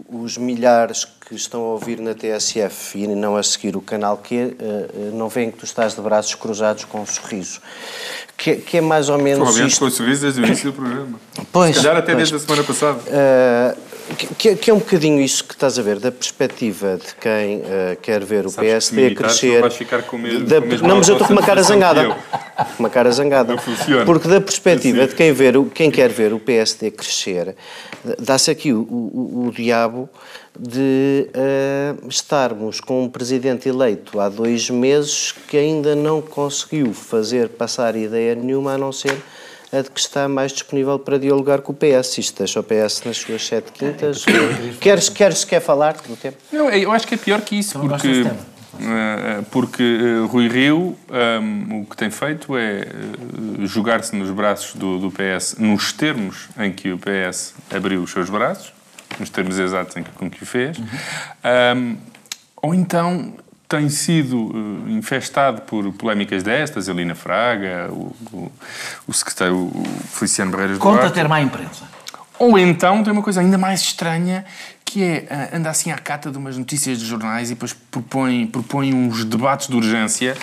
os milhares que estão a ouvir na TSF e não a seguir o canal Q, ah, ah, não veem que tu estás de braços cruzados com um sorriso. Que, que é mais ou menos Estou a ver com o sorriso desde o início do programa. Pois, Se calhar até pois. desde a semana passada. Uh, que- que, que é um bocadinho isso que estás a ver, da perspectiva de quem uh, quer ver o Sabes que PSD militares crescer. não vais ficar com mesmo- da- com não, mas eu estou com uma cara zangada. que Com uma cara zangada. Não funciona. Porque da perspectiva Sim. de quem, ver, quem quer ver o PSD crescer, dá-se aqui o, o- o diabo de uh, estarmos com um presidente eleito há dois meses que ainda não conseguiu fazer passar ideia nenhuma a não ser a de que está mais disponível para dialogar com o PS. Isto deixa o PS nas suas sete quintas. Queres, queres, quer falar do tema? Não, eu acho que é pior que isso, porque, uh, porque uh, Rui Rio um, o que tem feito é jogar-se nos braços do, do, PS nos termos em que o PS abriu os seus braços, nos termos exatos em que, com que o fez, uhum. um, ou então tem sido uh, infestado por polémicas destas, a Lina Fraga, o, o, o secretário o Feliciano Barreiras Conta Duarte. ter má imprensa. Ou então tem uma coisa ainda mais estranha, que é uh, anda assim à cata de umas notícias de jornais e depois propõe, propõe uns debates de urgência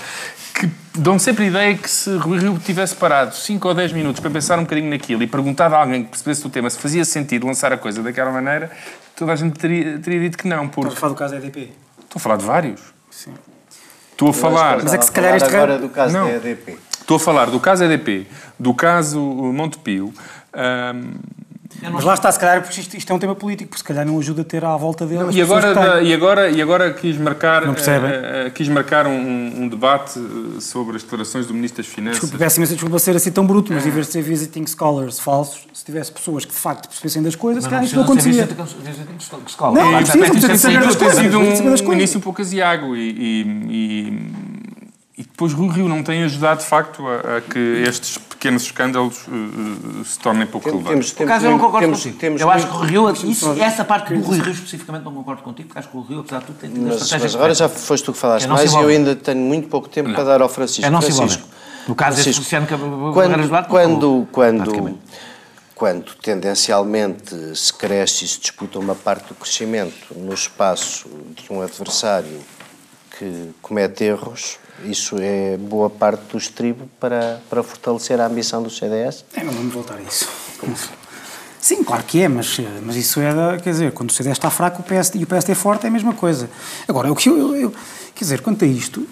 que dão sempre a ideia que se Rui Rio tivesse parado 5 ou 10 minutos para pensar um bocadinho naquilo e perguntado a alguém que percebesse o tema se fazia sentido lançar a coisa daquela maneira, toda a gente teria, teria dito que não. Porque... Estás a falar do caso da EDP? Estou a falar de vários. Sim. Estou a falar. Mas é que se calhar este agora do caso não. da EDP. Estou a falar do caso EDP, do caso Montepio. Um, mas lá está, se calhar, porque isto, isto, é um tema político, porque se calhar não ajuda a ter à volta dele. E agora, da, e, agora, e agora quis marcar, uh, uh, quis marcar um, um, debate sobre as declarações do Ministro das Finanças. Desculpa, peço imensa desculpa ser assim tão bruto, mas em vez de ser visiting scholars falsos, se tivesse pessoas que de facto percebessem das coisas, se calhar isto não acontecia. Não, não precisa, precisa saber das coisas. Sido um início um pouco asiago e, e e depois Rui Rio não tem ajudado, de facto, a, a que estes pequenos escândalos uh, se tornem pouco Tem, relevantes. Por acaso eu não concordo temos, contigo. Temos eu acho que o Rio, isso, essa parte do Rui Rio especificamente não concordo contigo, porque acho que o Rio, apesar de tudo, tem tido mas, mas agora já foste tu que falaste é mais e eu ainda tenho muito pouco tempo não. para dar ao Francisco. É não Francisco, No caso deste Luciano quando, quando, quando, quando tendencialmente se cresce e se disputa uma parte do crescimento no espaço de um adversário que comete erros, isso é boa parte do estribo para, para fortalecer a ambição do CDS? É, não vamos voltar a isso. Sim, claro que é, mas, mas isso é, da, quer dizer, quando o CDS está fraco o PS, e o PSD é forte é a mesma coisa. Agora, o que eu, eu, quer dizer, quanto a isto,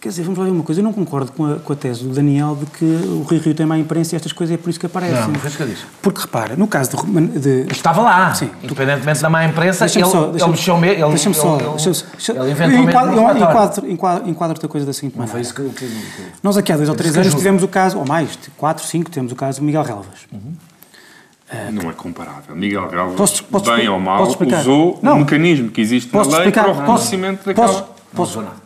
Quer dizer, vamos lá ver uma coisa, eu não concordo com a, com a tese do Daniel de que o Rio Rio tem má imprensa e estas coisas é por isso que aparecem. Não, foi isso que eu disse. Porque repara, no caso de. de Estava lá. Sim. Independentemente da má imprensa, ele, só, deixa ele mexeu mesmo. Ele, deixa-me só. Ele, ele inventou mesmo. Enquadro, enquadro, a coisa da seguinte maneira. Não foi isso que, que, que Nós aqui há dois ou três anos tivemos o caso, ou mais, quatro, cinco, tivemos o caso do Miguel Relvas. Uhum. Uh, não é comparável. Miguel Relvas, posso, posso, bem ou mal, usou o mecanismo que existe na lei explicar, para o reconhecimento daquela... Posso,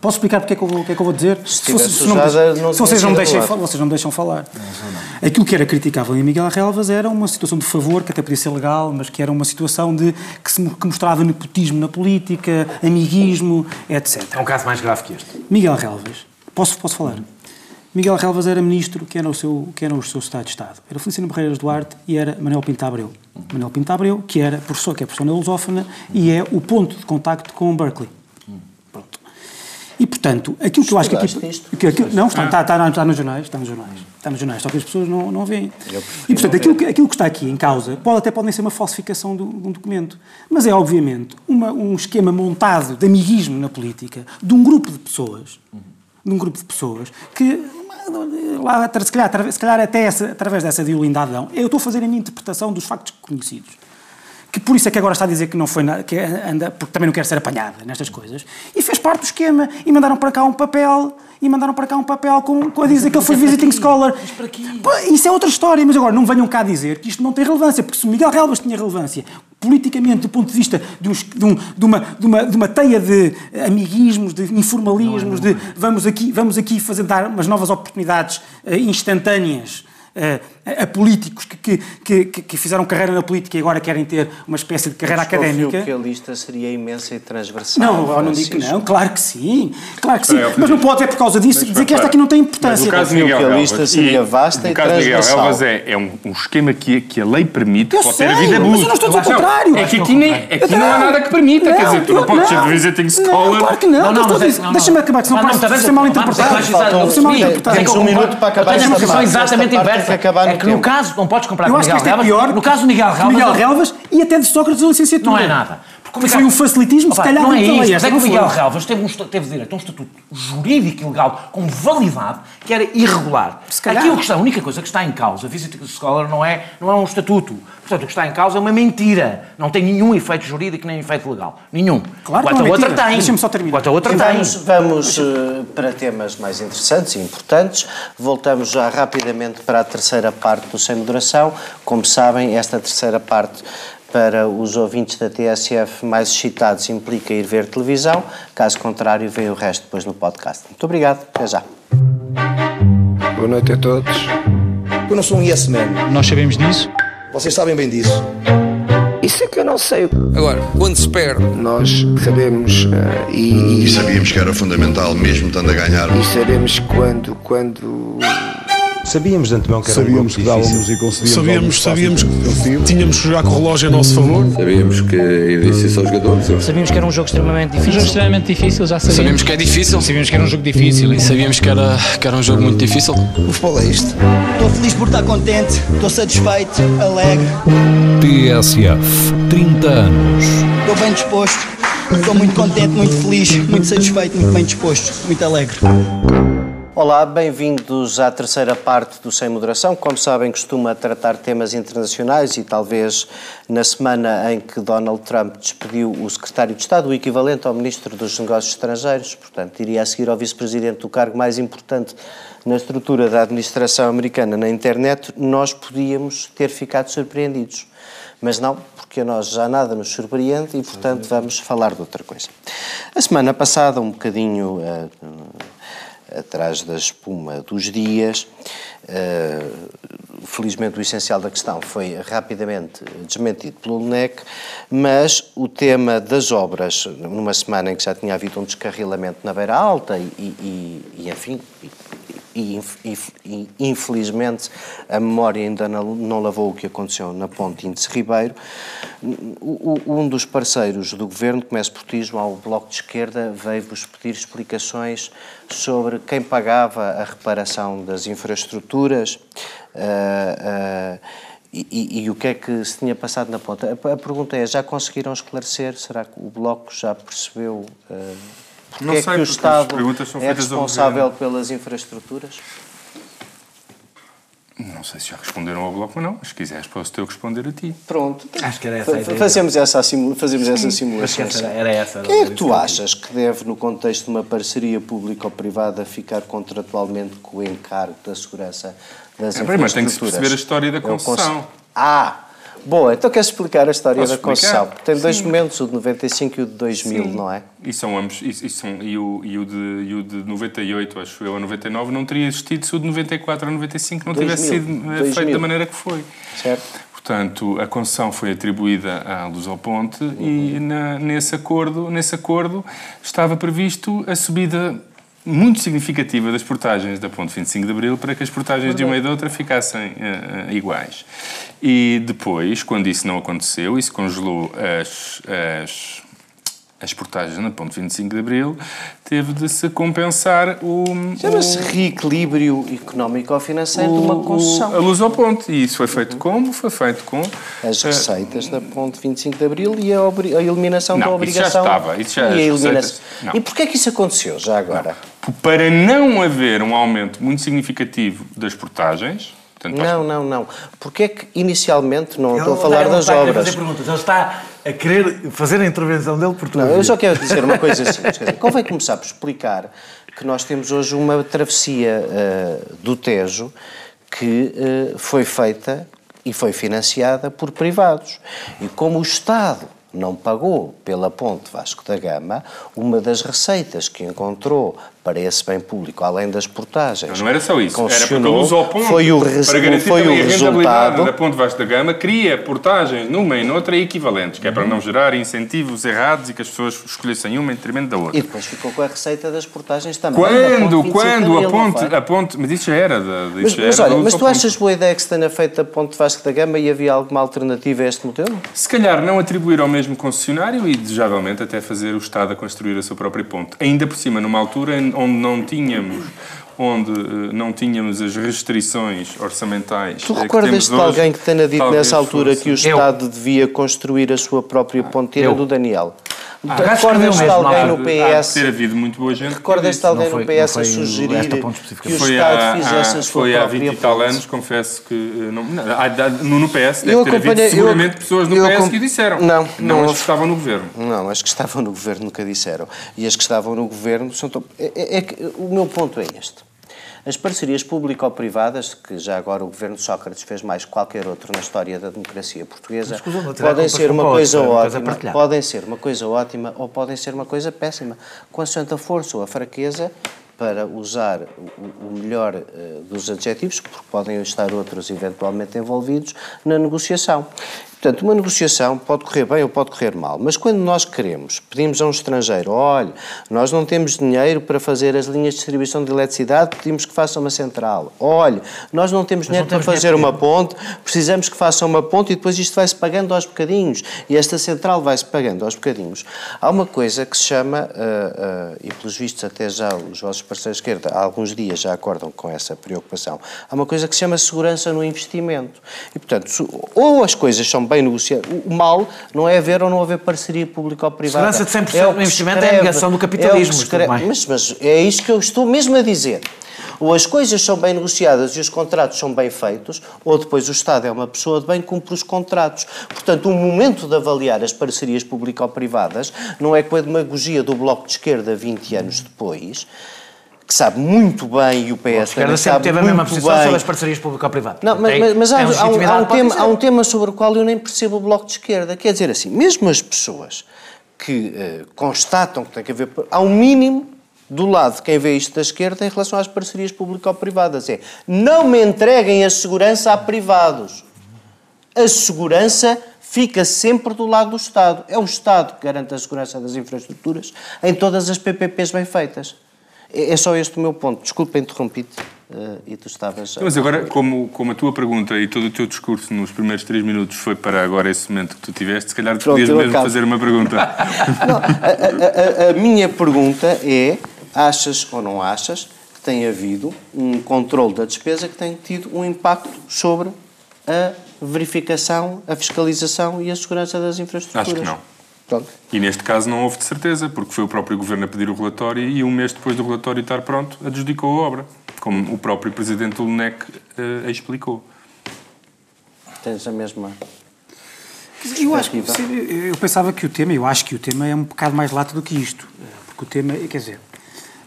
posso explicar porque é que eu vou, que é que eu vou dizer? Se, se, fosse, se, não, não se vocês, não me deixem, vocês não me deixam falar. Não, Aquilo que era criticável em Miguel Relvas era uma situação de favor, que até podia ser legal, mas que era uma situação de que, se, que mostrava nepotismo na política, amiguismo, etc. É um caso mais grave que este. Miguel Relvas, posso, posso falar? Miguel Relvas era ministro, que era o seu, que era o seu Estado de Estado. Era Feliciano Barreiras Duarte e era Manuel Pinto Abreu. Manuel Pinto Abreu, que era professor, que é professor na lusófona e é o ponto de contacto com Berkeley. E, portanto, aquilo que eu acho que aqui... Que, aquilo, não, está, está, está, está nos jornais, está nos jornais. Está nos jornais, só que as pessoas não, não veem. E, portanto, aquilo que, aquilo que está aqui em causa pode até pode ser uma falsificação de um documento, mas é, obviamente, uma, um esquema montado de amiguismo na política de um grupo de pessoas, de um grupo de pessoas que lá, se calhar, se calhar até essa, através dessa violindade, eu estou a fazer a minha interpretação dos factos conhecidos que por isso é que agora está a dizer que não foi nada, que anda, porque também não quer ser apanhada nestas coisas, e fez parte do esquema, e mandaram para cá um papel, e mandaram para cá um papel com, com a dizer que ele foi visiting scholar. Para quê? Isso é outra história, mas agora não venham cá dizer que isto não tem relevância, porque se o Miguel Relvas tinha relevância, politicamente, do ponto de vista de, uns, de, um, de, uma, de, uma, de uma teia de amiguismos, de informalismos, de vamos aqui, vamos aqui fazer, dar umas novas oportunidades uh, instantâneas a, a políticos que, que, que, que, fizeram carreira na política e agora querem ter uma espécie de carreira académica. que a lista seria imensa e transversal. Não, eu não digo que não, claro que sim, claro que sim, é, mas não pode é por causa disso dizer que esta aqui não tem importância. Mas o caso Miguel que a lista seria vasta e, e transversal. Miguel Elvas é, é um, um, esquema que, que a lei permite, eu pode sei, ter havido abuso. Mas eu não estou a dizer o contrário. É que aqui, nem, aqui não há nada que permita, quer dizer, tu não podes ser visiting scholar. Não, claro que não, não, deixa-me acabar, senão pode ser mal interpretado. Tens um minuto para acabar esta parte. exatamente inversa. É que no caso, não podes comparar eu com Miguel Relvas. No caso do Miguel Relvas... Miguel Relvas e até de Sócrates da licenciatura. Não é nada. Como foi um facilitismo, Opa, se calhar não é não isso. Mas é que não o Miguel. Relvas teve, um, teve direito a um estatuto jurídico ilegal com validade que era irregular. calhar. Aqui o que está, a única coisa que está em causa, a Visit Scholar, não é, não é um estatuto. Portanto, o que está em causa é uma mentira. Não tem nenhum efeito jurídico nem efeito legal. Nenhum. Claro que Quanto não é a outra mentira. tem. Deixa-me só terminar. Quanto a outra tem. Vamos, vamos eh, para temas mais interessantes e importantes. Voltamos já rapidamente para a terceira parte do Sem Moderação. Como sabem, esta terceira parte para os ouvintes da TSF mais excitados implica ir ver televisão. Caso contrário, veem o resto depois no podcast. Muito obrigado. Até já. Boa noite a todos. Eu não sou um yes man. Nós sabemos disso. Vocês sabem bem disso. Isso é que eu não sei. Agora, quando se perde, Nós sabemos eh, e, E sabíamos que era fundamental, mesmo estando a ganhar. e sabemos quando, quando Sabíamos de antemão que era Sabíamos um que jogo dávamos difícil. e conseguíamos. Sabíamos, sabíamos que tínhamos que jogar com o relógio a nosso favor. Sabíamos que ia ser só jogadores. Sabíamos que era um jogo extremamente difícil. Um jogo extremamente difícil, já sabíamos. Sabíamos que é difícil. Sabíamos que era um jogo difícil e sabíamos que era, que era um jogo muito difícil. O futebol é isto. Estou feliz por estar contente, estou satisfeito, alegre, TSF. 30 anos. estou bem disposto, estou muito contente, muito feliz, muito satisfeito, muito bem disposto, muito alegre. Olá, bem-vindos à terceira parte do Sem Moderação. Como sabem, costuma tratar temas internacionais e talvez na semana em que Donald Trump despediu o secretário de Estado, o equivalente ao ministro dos Negócios Estrangeiros, portanto, iria a seguir ao vice-presidente do cargo mais importante na estrutura da administração americana na internet, nós podíamos ter ficado surpreendidos. Mas não, porque a nós já nada nos surpreende e, portanto, vamos falar de outra coisa. A semana passada, um bocadinho. eh, atrás da espuma dos dias. Uh, felizmente, o essencial da questão foi rapidamente desmentido pelo NEC, mas o tema das obras, numa semana em que já tinha havido um descarrilamento na Beira Alta e, e, e enfim. E, e, infelizmente a memória ainda não, lavou o que aconteceu na ponte Índice Ribeiro. Um dos parceiros do governo, Comércio Portismo, ao Bloco de Esquerda, veio-vos pedir explicações sobre quem pagava a reparação das infraestruturas uh, uh, e, e, o que é que se tinha passado na ponte. A, a, pergunta é, já conseguiram esclarecer? Será que o Bloco já percebeu... Uh, porque não é sei, que o Estado é responsável pelas infraestruturas? Não sei se já responderam ao bloco ou não, mas se quiseres posso eu responder a ti. Pronto. Acho que era essa a ideia. Fazemos essa, fazemos essa simulação. Era, era essa. Quem é que tu achas que deve, no contexto de uma parceria público-privada, ficar contratualmente com o encargo da segurança das é, infraestruturas? Mas tem que se perceber a história da concessão. Ah! Boa, então queres explicar a história Posso da concessão? Tem dois Sim. momentos, o de 95 e o de 2000, Sim. não é? E são ambos, e, e, são, e, o, e, o de, e o de 98, acho eu, a 99, não teria existido se o de 94 a 95 não 2000, tivesse sido eh, 2000. feito da maneira que foi. Certo. Portanto, a concessão foi atribuída à Luz ao Ponte e na, nesse, acordo, nesse acordo estava previsto a subida muito significativa das portagens da Ponte 25 de Abril para que as portagens de uma e de outra ficassem uh, iguais. E depois, quando isso não aconteceu, isso congelou as, as, as portagens na Ponte 25 de Abril, teve de se compensar o... Chama-se reequilíbrio económico-financeiro de uma concessão. A luz ao ponte. E isso foi feito como? Foi feito com... As receitas da Ponte 25 de Abril e a, a eliminação não, da obrigação... Isso já estava. Isso já e, a eliminação... receitas... e porquê é que isso aconteceu já agora? Não. Para não haver um aumento muito significativo das portagens... Portanto, não, não, não. Porque é que inicialmente, não ele estou a falar das obras... A fazer perguntas. Ele está a querer fazer a intervenção dele por tudo. Eu só quero dizer uma coisa simples. Dizer, convém começar por explicar que nós temos hoje uma travessia uh, do Tejo que uh, foi feita e foi financiada por privados. E como o Estado não pagou pela ponte Vasco da Gama, uma das receitas que encontrou para esse bem público, além das portagens. Não, não era só isso, era porque ponto, foi o, res, para garantir foi o a resultado da ponte Vasco da Gama, cria portagens numa e noutra equivalentes, que é para não gerar incentivos errados e que as pessoas escolhessem uma em detrimento da outra. E depois ficou com a receita das portagens também. Quando, quando a ponte, a ponte, mas isso já era da, mas, já mas, era olha, mas tu achas boa ideia que se tenha feito a ponte Vasco da Gama e havia alguma alternativa a este modelo? Se calhar não atribuir ao mesmo mesmo concessionário e, desejavelmente, até fazer o Estado a construir a sua própria ponte. Ainda por cima, numa altura onde não tínhamos onde uh, não tínhamos as restrições orçamentais. Tu recordas-te de alguém que tenha dito nessa altura fosse... que o Estado eu. devia construir a sua própria ponteira do Daniel? Ah, Recordas-te de alguém no PS? ter havido muito boa gente. Recordas-te de alguém no PS a sugerir que o Estado fizesse a sua foi própria Foi há 20 e tal anos, confesso que. Não, não, no PS deve eu ter havido seguramente pessoas no PS que disseram. Não, não, não as que estavam no governo. Não, as que estavam no governo nunca disseram. E as que estavam no governo são. É, é, é que o meu ponto é este. As parcerias público-privadas, que já agora o governo de Sócrates fez mais que qualquer outro na história da democracia portuguesa, podem ser uma coisa ótima, podem ser uma coisa ótima ou podem ser uma coisa péssima. Com a força ou a fraqueza, para usar o melhor uh, dos adjetivos, porque podem estar outros eventualmente envolvidos, na negociação. Portanto, uma negociação pode correr bem ou pode correr mal, mas quando nós queremos, pedimos a um estrangeiro, olha, nós não temos dinheiro para fazer as linhas de distribuição de eletricidade, pedimos que faça uma central. Olha, nós não temos dinheiro para fazer uma ponte, precisamos que faça uma ponte e depois isto vai-se pagando aos bocadinhos e esta central vai-se pagando aos bocadinhos. Há uma coisa que se chama, uh, uh, e pelos vistos até já os vossos parceiros de esquerda há alguns dias já acordam com essa preocupação, há uma coisa que se chama segurança no investimento. E, portanto, ou as coisas são bem bem negociado. O mal não é haver ou não haver parceria público-privada. Segurança de 100% é do investimento é a negação do capitalismo. É mas, mas é isso que eu estou mesmo a dizer. Ou as coisas são bem negociadas e os contratos são bem feitos, ou depois o Estado é uma pessoa de bem que cumpre os contratos. Portanto, o momento de avaliar as parcerias público-privadas não é com a demagogia do Bloco de Esquerda 20 anos depois, que sabe muito bem, e o PS também sabe teve a mesma posição bem. sobre as parcerias público-privadas. Não, mas, mas, mas há, há, um, há, um tema, há um tema sobre o qual eu nem percebo o Bloco de Esquerda. Quer dizer assim, mesmo as pessoas que uh, constatam que tem que haver... Há um mínimo do lado de quem vê isto da esquerda em relação às parcerias público-privadas. É, não me entreguem a segurança a privados. A segurança fica sempre do lado do Estado. É o Estado que garante a segurança das infraestruturas em todas as PPPs bem feitas. É, é só este o meu ponto. Desculpa, interrompi-te uh, e tu estavas... Mas agora, como, como a tua pergunta e todo o teu discurso nos primeiros três minutos foi para agora esse momento que tu tiveste, se calhar tu podias mesmo acabo. fazer uma pergunta. não, a, a, a, a minha pergunta é, achas ou não achas que tem havido um controle da despesa que tem tido um impacto sobre a verificação, a fiscalização e a segurança das infraestruturas? Acho que não. Pronto. E neste caso não houve de certeza, porque foi o próprio Governo a pedir o relatório e um mês depois do relatório estar pronto, adjudicou a obra, como o próprio Presidente do LNEC uh, explicou. Tens a mesma... Eu, acho, eu pensava que o tema, eu acho que o tema é um bocado mais lato do que isto, porque o tema, quer dizer,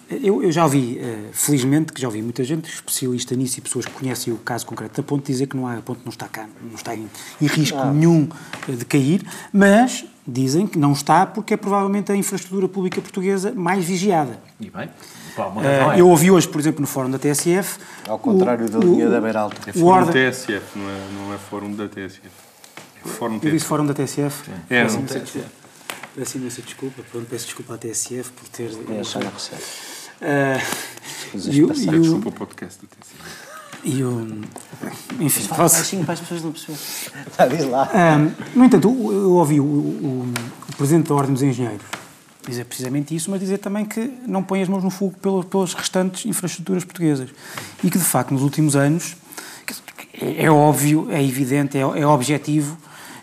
eu, eu já ouvi, uh, felizmente, que já ouvi muita gente especialista nisso e pessoas que conhecem o caso concreto da ponte dizer que não há, a ponte não está cá, não está em, em risco não. nenhum de cair, mas Dizem que não está porque é provavelmente a infraestrutura pública portuguesa mais vigiada. E bem, uh, é. Eu ouvi hoje, por exemplo, no fórum da TSF... Ao contrário o, da linha o, da Beiralta. É fórum ordem... TSF, não é, não é fórum da TSF. É fórum eu TSF. disse fórum da TSF. Sim. É, peço imensa, peço imensa desculpa. Pronto, peço desculpa à TSF por ter... É, já não recebe. Uh, e, o, e o, podcast do. E o. Enfim, fala baixinho para as pessoas não perceberem. Está, diz lá. Um, no entanto, eu ouvi o, o, o, Presidente da Ordem dos Engenheiros dizer precisamente isso, mas dizer também que não põe as mãos no fogo pelas, pelas restantes infraestruturas portuguesas. E que, de facto, nos últimos anos, é, é óbvio, é evidente, é, é objetivo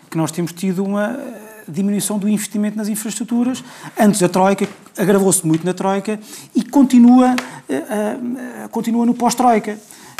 que nós temos tido uma diminuição do investimento nas infraestruturas. Antes a Troika agravou-se muito na Troika e continua, uh, uh, continua no pós-Troika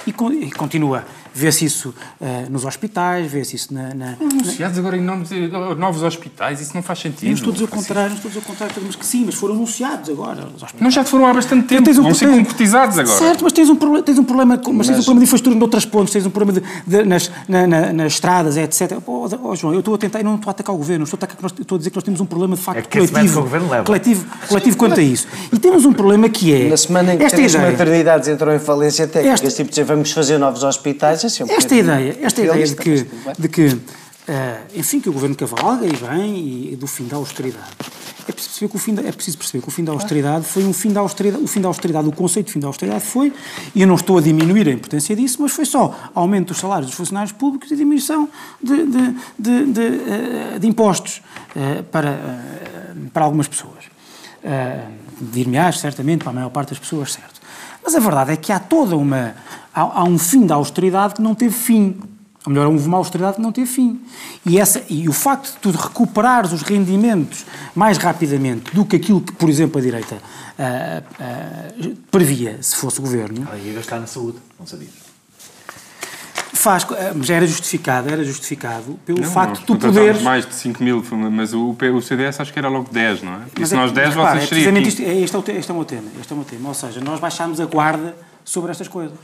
e, e continua. Vê-se isso uh, nos hospitais, vê-se isso na. na anunciados agora em novos, novos hospitais, isso não faz sentido. Não estou a dizer o contrário, não estou a dizer o contrário, mas que sim, mas foram anunciados agora. Os hospitais. Não, já foram há bastante tempo, tens um, vão ser concretizados agora. Certo, mas tens um, tens um problema, mas, mas tens um problema de infraestrutura noutras pontes, tens um problema de, de, nas, na, na, nas estradas, etc. Oh, oh, João, eu estou a tentar, eu não estou a atacar o governo, estou a, atacar, estou a dizer que nós temos um problema de facto é coletivo, coletivo, coletivo quanto a isso. E temos um problema que é. Na semana em que as maternidades entrou em falência técnica, tipo de vamos fazer novos hospitais, assim, um esta ideia, esta ideia de que, de que uh, enfim, que o governo cavalga e vem e, do fim da austeridade é preciso perceber que o fim da, é preciso perceber que o fim da austeridade foi um fim da austeridade, o fim da austeridade, o conceito de fim da austeridade foi, e eu não estou a diminuir a importância disso, mas foi só aumento dos salários dos funcionários públicos e diminuição de, de, de, de, eh, de impostos eh, para, eh, para algumas pessoas. Dir-me-ás, certamente, para a maior parte das pessoas, certo. Mas a verdade é que há toda uma. Há, há um fim da austeridade que não teve fim. Ou melhor, houve uma austeridade que não teve fim. E, essa, e o facto de tu recuperares os rendimentos mais rapidamente do que aquilo que, por exemplo, a direita uh, uh, previa, se fosse governo. Ela ia gastar na saúde, não sabia. Faz, mas era justificado, era justificado pelo não, facto de tu poderes... mais de 5 mil, mas o, o CDS acho que era logo 10, não é? Mas e se nós 10, repara, vocês é seriam isto, este, é o, este é o meu tema, este é o meu tema. Ou seja, nós baixámos a guarda sobre estas coisas.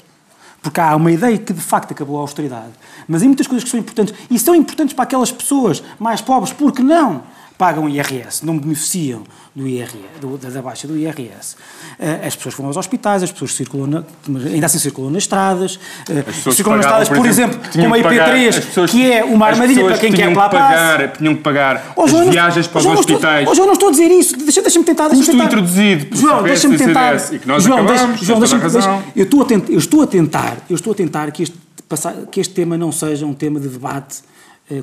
Porque há uma ideia que de facto acabou a austeridade. Mas há muitas coisas que são importantes. E são importantes para aquelas pessoas mais pobres, porque não pagam IRS, não beneficiam do IRS, do, da baixa do IRS. Uh, as pessoas vão aos hospitais, as pessoas circulam, na, ainda assim circulam nas estradas, uh, circulam nas estradas, por exemplo, como a IP3, pessoas, que é uma armadilha para quem quer que lá pagar, Tinham que pagar oh, as viagens para os hospitais. Hoje eu não estou a dizer isso, deixa-me deixa tentar. Deixa Custo introduzido por João, deixa-me tentar. E que nós João, acabamos, deixa, João, deixa eu, estou a tentar, eu estou a tentar, eu estou a tentar que este, que este tema não seja um tema de debate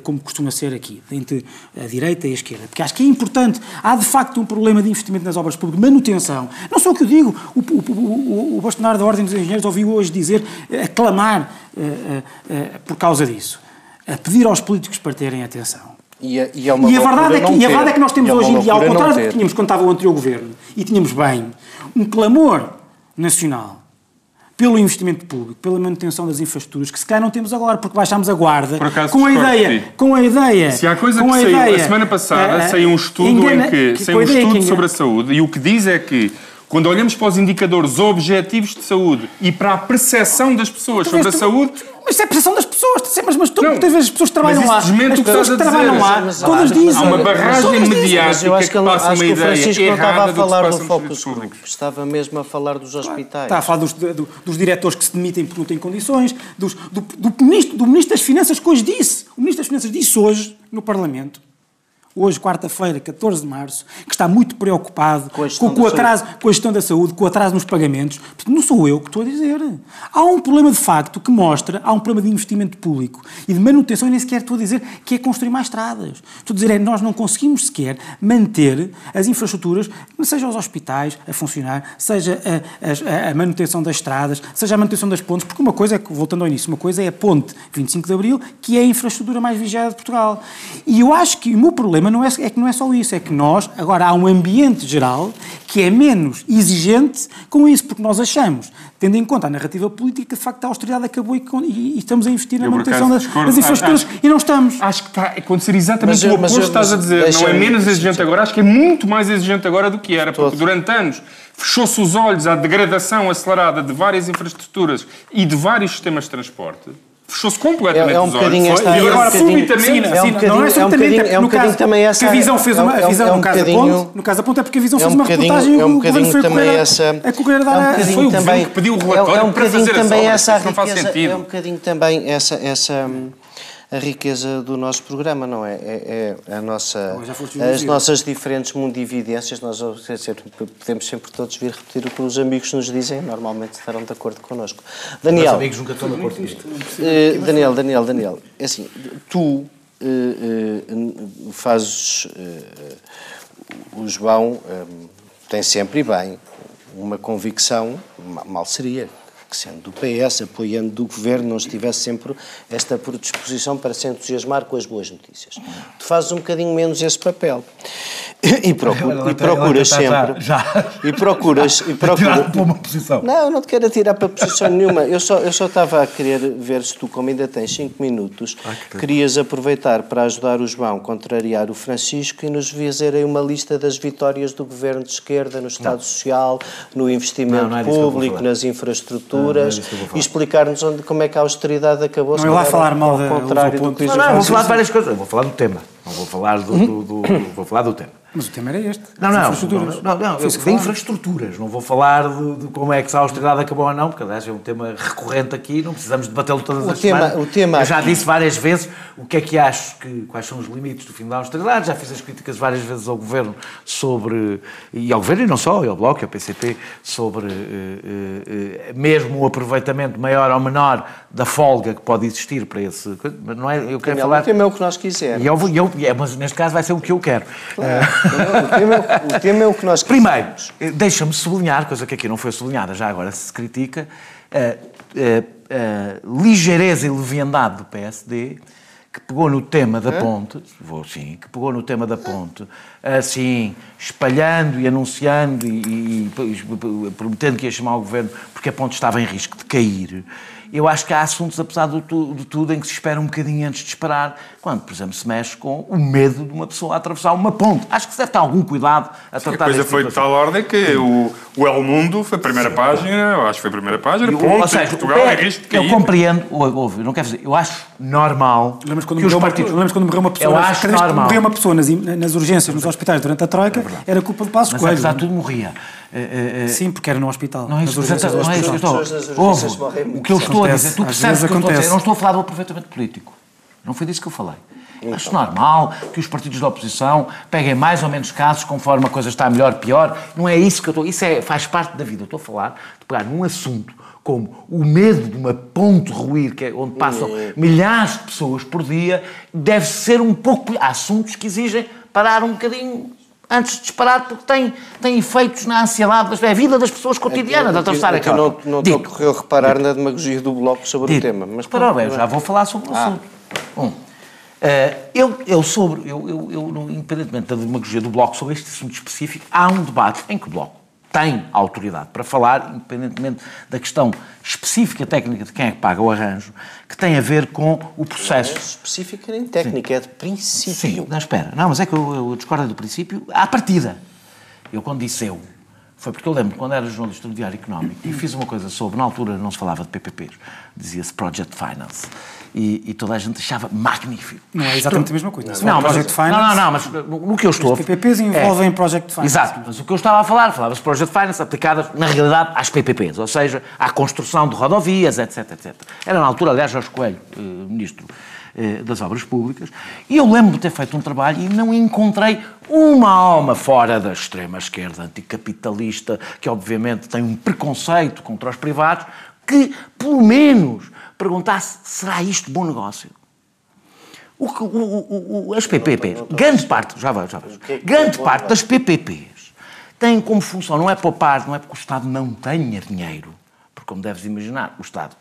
como costuma ser aqui, entre a direita e a esquerda, porque acho que é importante. Há de facto um problema de investimento nas obras públicas, manutenção. Não só o que eu digo, o, o, o, o bastonário da Ordem dos Engenheiros ouviu hoje dizer, aclamar uh, uh, uh, por causa disso, a pedir aos políticos para terem atenção. E a, e, é e a verdade é que, e a verdade é que nós temos é hoje em dia, ao contrário do que tínhamos quando estava o anterior governo, e tínhamos bem, um clamor nacional pelo investimento público, pela manutenção das infraestruturas, que se calhar não temos agora, porque baixámos a guarda acaso, com a ideia, com a ideia. Se há coisa que saiu, ideia, a semana passada uh, saiu um estudo engana, em que, que saiu um estudo sobre a saúde e o que diz é que quando olhamos para os indicadores objetivos de saúde e para a percepção das pessoas sobre a saúde. Mas isso é a percepção das pessoas, mas, mas tu não, tens as pessoas que trabalham lá. As pessoas que trabalham lá, mas, todas dizem. Há uma barragem mediática eu acho que, que passa acho uma que ideia o Francisco não estava a falar do, do Focus Group, estava mesmo a falar dos hospitais. Está a falar dos, do, dos diretores que se demitem porque não têm condições, dos, do, do, ministro, do Ministro das Finanças que hoje disse, o Ministro das Finanças disse hoje no Parlamento, hoje, quarta-feira, 14 de março, que está muito preocupado com, com, com atraso, com a gestão da saúde, com o atraso nos pagamentos. Não sou eu que estou a dizer. Há um problema de facto que mostra, há um problema de investimento público e de manutenção, e nem sequer estou a dizer que é construir mais estradas. Estou a dizer é nós não conseguimos sequer manter as infraestruturas, seja os hospitais a funcionar, seja a, a, a manutenção das estradas, seja a manutenção das pontes, porque uma coisa é, voltando ao início, uma coisa é a ponte 25 de Abril, que é a infraestrutura mais vigiada de Portugal. E eu acho que o meu problema não é, é que não é só isso, é que nós, agora há um ambiente geral que é menos exigente com isso, porque nós achamos, tendo em conta a narrativa política, que de facto a austeridade acabou e, e, e estamos a investir na Eu, manutenção das, das, infraestruturas acho, e não estamos. Acho que está a acontecer exatamente mas, o oposto que estás a dizer. Não é menos exigente agora, acho que é muito mais exigente agora do que era, porque durante anos fechou-se os olhos à degradação acelerada de várias infraestruturas e de vários sistemas de transporte fechou-se completamente é, é um os olhos. Esta, e agora, é um subitamente... Sim, é um não é subitamente, é um bocadinho também essa... a visão fez uma... A visão, é um no, caso da ponte, no caso da ponte é porque a visão fez uma reportagem e o governo foi também essa, a correr a dar... É um foi o governo que pediu o relatório é um para fazer também essa obras, não faz sentido. É um bocadinho também essa... essa a riqueza do nosso programa, não é? É, é a nossa, as nossas diferentes mundividências. Nós podemos sempre todos vir repetir o que os amigos nos dizem, normalmente estarão de acordo connosco. Daniel. Os amigos nunca estão de acordo comigo. Uh, Daniel, Daniel, Daniel, é assim, tu uh, uh, fazes. o João tem sempre e bem uma convicção, mal seria, que sendo do PS, apoiando do Governo, não estivesse sempre esta predisposição para se entusiasmar com as boas notícias. Tu fazes um bocadinho menos esse papel. E, procura, e procuras sempre... Já, E procuras... E procura, para uma posição. Não, eu não te quero atirar para posição nenhuma. Eu só, eu só estava a querer ver se tu, como ainda tens 5 minutos, que querias aproveitar para ajudar o João a contrariar o Francisco e nos fazer aí uma lista das vitórias do Governo de Esquerda no Estado. Social, no investimento é público, nas infraestruturas e explicar-nos onde, como é que a austeridade acabou. Não, eu lá falar mal contrário do que Não, não, vou falar de várias coisas. Vou falar do tema. Não vou falar do, do- do- vou falar do tema. Mas o tema era este. Não, não, infraestruturas. não, não, não, eu, de infraestruturas. Não vou falar de, de como é que se a austeridade acabou ou não, porque aliás é um tema recorrente aqui, não precisamos debatê-lo todas O as tema- semanas. o tema eu já aqui- disse várias vezes o que é que acho, que, quais são os limites do fim da austeridade, já fiz as críticas várias vezes ao Governo sobre, e ao Governo e não só, e ao Bloco e ao PCP, sobre eh, eh, eh, mesmo o aproveitamento maior ou menor da folga que pode existir para esse... Mas não é, eu quero falar... O tema é o que nós quisermos. E eu, e eu, é, mas neste caso vai ser o que eu quero. Eh, O tema, é- o tema é o que nós Primeiro, eh, deixa-me sublinhar, coisa que aqui não foi sublinhada, já agora se critica, a, a- a ligeireza e leviandade do PSD, que pegou no tema da ponte, vou sim, que pegou no tema da ponte, assim, espalhando e anunciando e, e- e prometendo que ia chamar o governo porque a ponte estava em risco de cair. Eu acho que há assuntos, apesar de, tu- de tudo, em que se espera um bocadinho antes de disparar, quando, por exemplo, se mexe com o medo de uma pessoa atravessar uma ponte. Acho que se deve ter algum cuidado a A tratar coisa deste foi de tipo de tal ordem que o, o El Mundo foi a primeira página, eu acho que foi a primeira página, E o- ponto, ou seja, Portugal é risco de Eu cair. compreendo, ou- ouve, não quero dizer, eu acho normal Lembras quando, que os morreu uma, partidos... lembras quando morreu uma pessoa, Eu nas- acho normal. morreu uma pessoa nas, nas urgências, nos hospitais durante a Troika, era culpa de Passos Mas Coelho. apesar de tudo morria. Eh, eh, eh, Sim, porque era no hospital. Não é isso, nas urgências não é isso estou. Ouve, o que eu estou a Acontece, dizer, tu percebes o que eu estou a dizer. não estou a falar do aproveitamento político. Não foi disso que eu falei. Acho normal que os partidos da oposição peguem mais ou menos casos conforme a coisa está melhor, pior. Não é isso que eu estou. Isso é, faz parte da vida. Eu estou a falar de pegar num assunto como o medo de uma ponte ruir, que é onde passam milhares de pessoas por dia, deve ser um pouco. Há assuntos que exigem parar um bocadinho antes de disparar, porque tem, tem efeitos na ansiedade, é a vida das pessoas cotidianas, de atravessar Então aquela. não, não te Digo, ocorreu reparar na demagogia do Bloco sobre o tema. Mas pronto, bem, eu já vou falar sobre o Ah. assunto. Bom, eh, eu, eu sobre, eu, eu, eu, independentemente da demagogia do Bloco sobre este assunto específico, há um debate em que o Bloco tem autoridade para falar, independentemente da questão específica técnica de quem é que paga o arranjo, que tem a ver com o Não é processo. específica nem técnica, é de princípio. Sim, não, espera. Não, mas é que eu, eu discordo do princípio à partida. Eu, quando disse eu, foi porque eu lembro quando era jornalista no Diário Económico e fiz uma coisa sobre, na altura não se falava de PPPs, dizia-se Project Finance. E, e toda a gente achava magnífico. Não é exatamente a mesma coisa. Não, mas, Project não, Finance- não, não, mas no, no que eu estou... Os PPPs envolvem Project Finance. Exato, mas o que eu estava a falar, falava-se Project Finance aplicadas, na realidade, às PPPs, ou seja, à construção de rodovias, etc, etc. Era na altura, aliás, Jorge Coelho, eh, Ministro das Obras Públicas, e eu lembro de ter feito um trabalho e não encontrei uma alma fora da extrema-esquerda anticapitalista, que obviamente tem um preconceito contra os privados, que, pelo menos, perguntasse, será isto bom negócio? O que- o- o- as PPPs, grande parte, já vai, já vai, é grande é parte das PPPs têm como função, não é poupar, não é porque o Estado não tenha dinheiro, porque como deves imaginar, o Estado,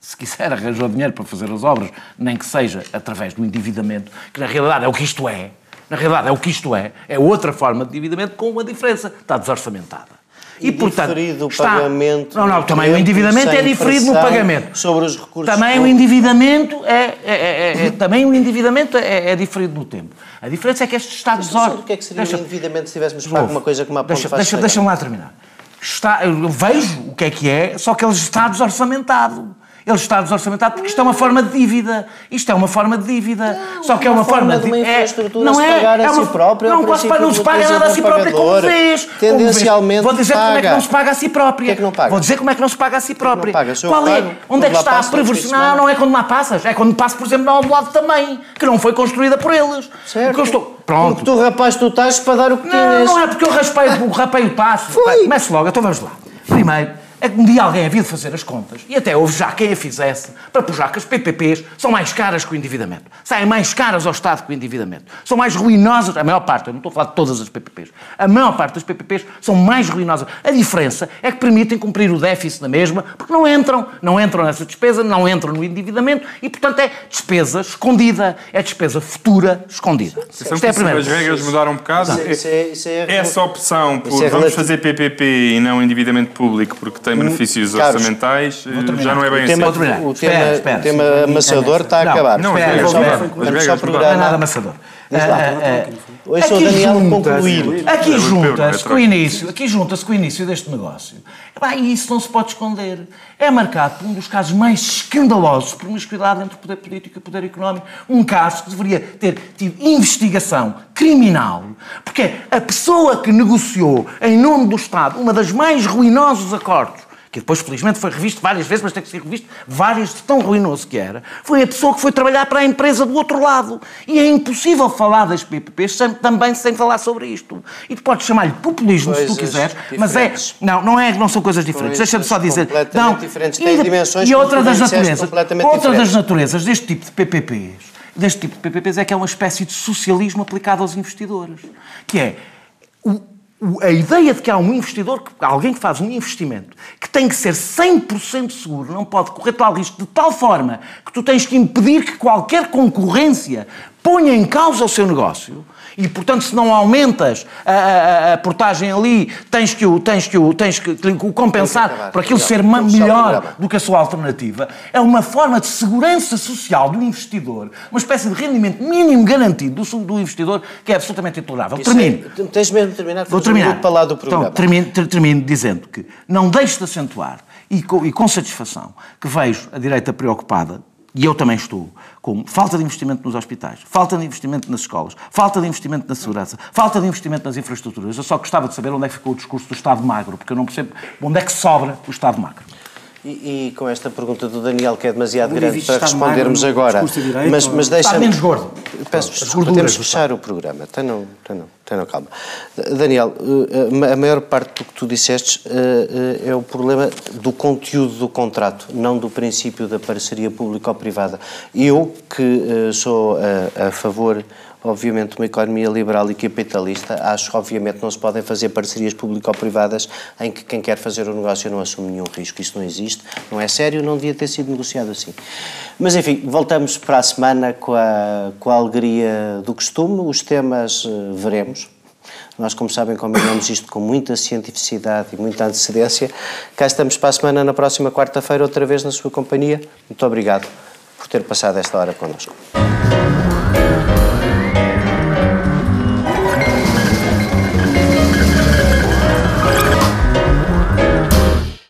se quiser arranjar dinheiro para fazer as obras, nem que seja através do endividamento, que na realidade é o que isto é, na realidade é o que isto é, é outra forma de endividamento com uma diferença, está desorçamentada. E diferido o está- pagamento Não, não, também o endividamento é diferido no pagamento. sobre os recursos Também o endividamento é, é- é- é- também o endividamento é, é diferido no tempo. A diferença é que Estados Mas sabe o que é que seria Deixa- o endividamento se tivéssemos pago uma coisa como a ponte Deixa- deixa-? Deixa-me lá terminar. Está, eu vejo o que é que é, só que ele está desorçamentado. Ele está desorçamentado porque isto é uma forma de dívida. Isto é uma forma de dívida. só que é uma, forma, de uma é- infraestrutura não se é, pagar a é si uma- própria, é o Não, princípio não se paga nada a si própria como vês. Tendencialmente Vou dizer como é que paga. não se paga a si própria. Porquê é que não paga? Vou dizer como é que não se paga a si própria. paga? Qual é? Onde é que está a passo todos os fins de perversão? Não, não é quando lá passas. É quando passo, por exemplo, ao lado também, que não foi construída por eles. Certo. Que estou... Pronto. Porque tu, rapaz, tu estás para dar o que Não, tinhas. não é porque eu raspei, o- rapei o passo. Foi. Comece logo, então vamos lá. Primeiro, é que um dia alguém havia de fazer as contas, e até houve já quem a fizesse, para puxar que as PPPs são mais caras que o endividamento. Saem mais caras ao Estado que o endividamento. São mais ruinosas, a maior parte, eu não estou a falar de todas as PPPs, a maior parte das PPPs são mais ruinosas. A diferença é que permitem cumprir o déficit na mesma, porque não entram, não entram nessa despesa, não entram no endividamento, e portanto é despesa escondida, é despesa futura escondida. Atenção Isto que é a primeira. As regras mudaram um bocado. Isso é- isso é- isso é- Essa opção por é vamos fazer PPP e não endividamento público porque tem benefícios Carlos, orçamentais já não é bem o assim. tema, terminar. o Espera, tema, espera. o tema Sim, amassador está a Não, acabar. não, mudaram. Não é nada amassador. Lá, Ah, ah, Hoje sou o aqui Daniel concluir. Aqui Não, junta-se com o início, aqui junta-se com o início deste negócio. E isso não se pode esconder. É marcado por um dos casos mais escandalosos de promiscuidade entre o poder político e o poder económico. Um caso que deveria ter tido investigação criminal, porque é a pessoa que negociou em nome do Estado uma das mais ruinosos acordos que depois felizmente foi revisto várias vezes, mas tem que ser revisto várias de tão ruinoso que era, foi a pessoa que foi trabalhar para a empresa do outro lado. E é impossível falar das PPPs também sem falar sobre isto. E tu podes chamar-lhe populismo se tu Coisas quiseres, mas é... diferentes. Não, não, é, não são coisas diferentes. Coisas Deixa-me só dizer... Não, diferentes. e Têm de- dimensões, E outra das naturezas, outra das diferentes. naturezas deste tipo de PPPs, deste tipo de PPPs é que é uma espécie de socialismo aplicado aos investidores. Que é... o- a ideia de que há um investidor, alguém que faz um investimento, que tem que ser 100% seguro, não pode correr tal risco, de tal forma que tu tens que impedir que qualquer concorrência ponha em causa o seu negócio. E, portanto, se não aumentas a, a- a portagem ali, tens que o, tens que o, tens que, o compensar acabar. por aquilo ser melhor programa. do que a sua alternativa. É uma forma de segurança social do investidor, uma espécie de rendimento mínimo garantido do, do investidor que é absolutamente intolerável. Isso Termino. é- tens mesmo de terminar, Vou terminar. para lá do programa. Então, termino, ter- termino dizendo que não deixo de acentuar e com, e com satisfação que vejo a direita preocupada, e eu também estou, com falta de investimento nos hospitais, falta de investimento nas escolas, falta de investimento na segurança, falta de investimento nas infraestruturas. Eu só gostava de saber onde é que ficou o discurso do Estado magro, porque eu não percebo onde é que sobra o Estado magro. E, e com esta pergunta do Daniel, que é demasiado grande para respondermos magro agora, direita, mas, mas deixa Está menos gordo. Peço desculpa, temos que fechar o programa. Tenham, tenham, tenham calma. Daniel, eh, a maior parte do que tu disseste eh, eh, é o problema do conteúdo do contrato, não do princípio da parceria público-privada. Eu, que eh, sou a, a favor obviamente, uma economia liberal e capitalista, acho que, obviamente, não se podem fazer parcerias público-privadas em que quem quer fazer o negócio não assume nenhum risco. Isso não existe, não é sério, não devia ter sido negociado assim. Mas, enfim, voltamos para a semana com a, com a alegria do costume. Os temas eh, veremos. Nós, como sabem, combinamos isto com muita cientificidade e muita antecedência. Cá estamos para a semana, na próxima quarta-feira, outra vez na sua companhia. Muito obrigado por ter passado esta hora connosco.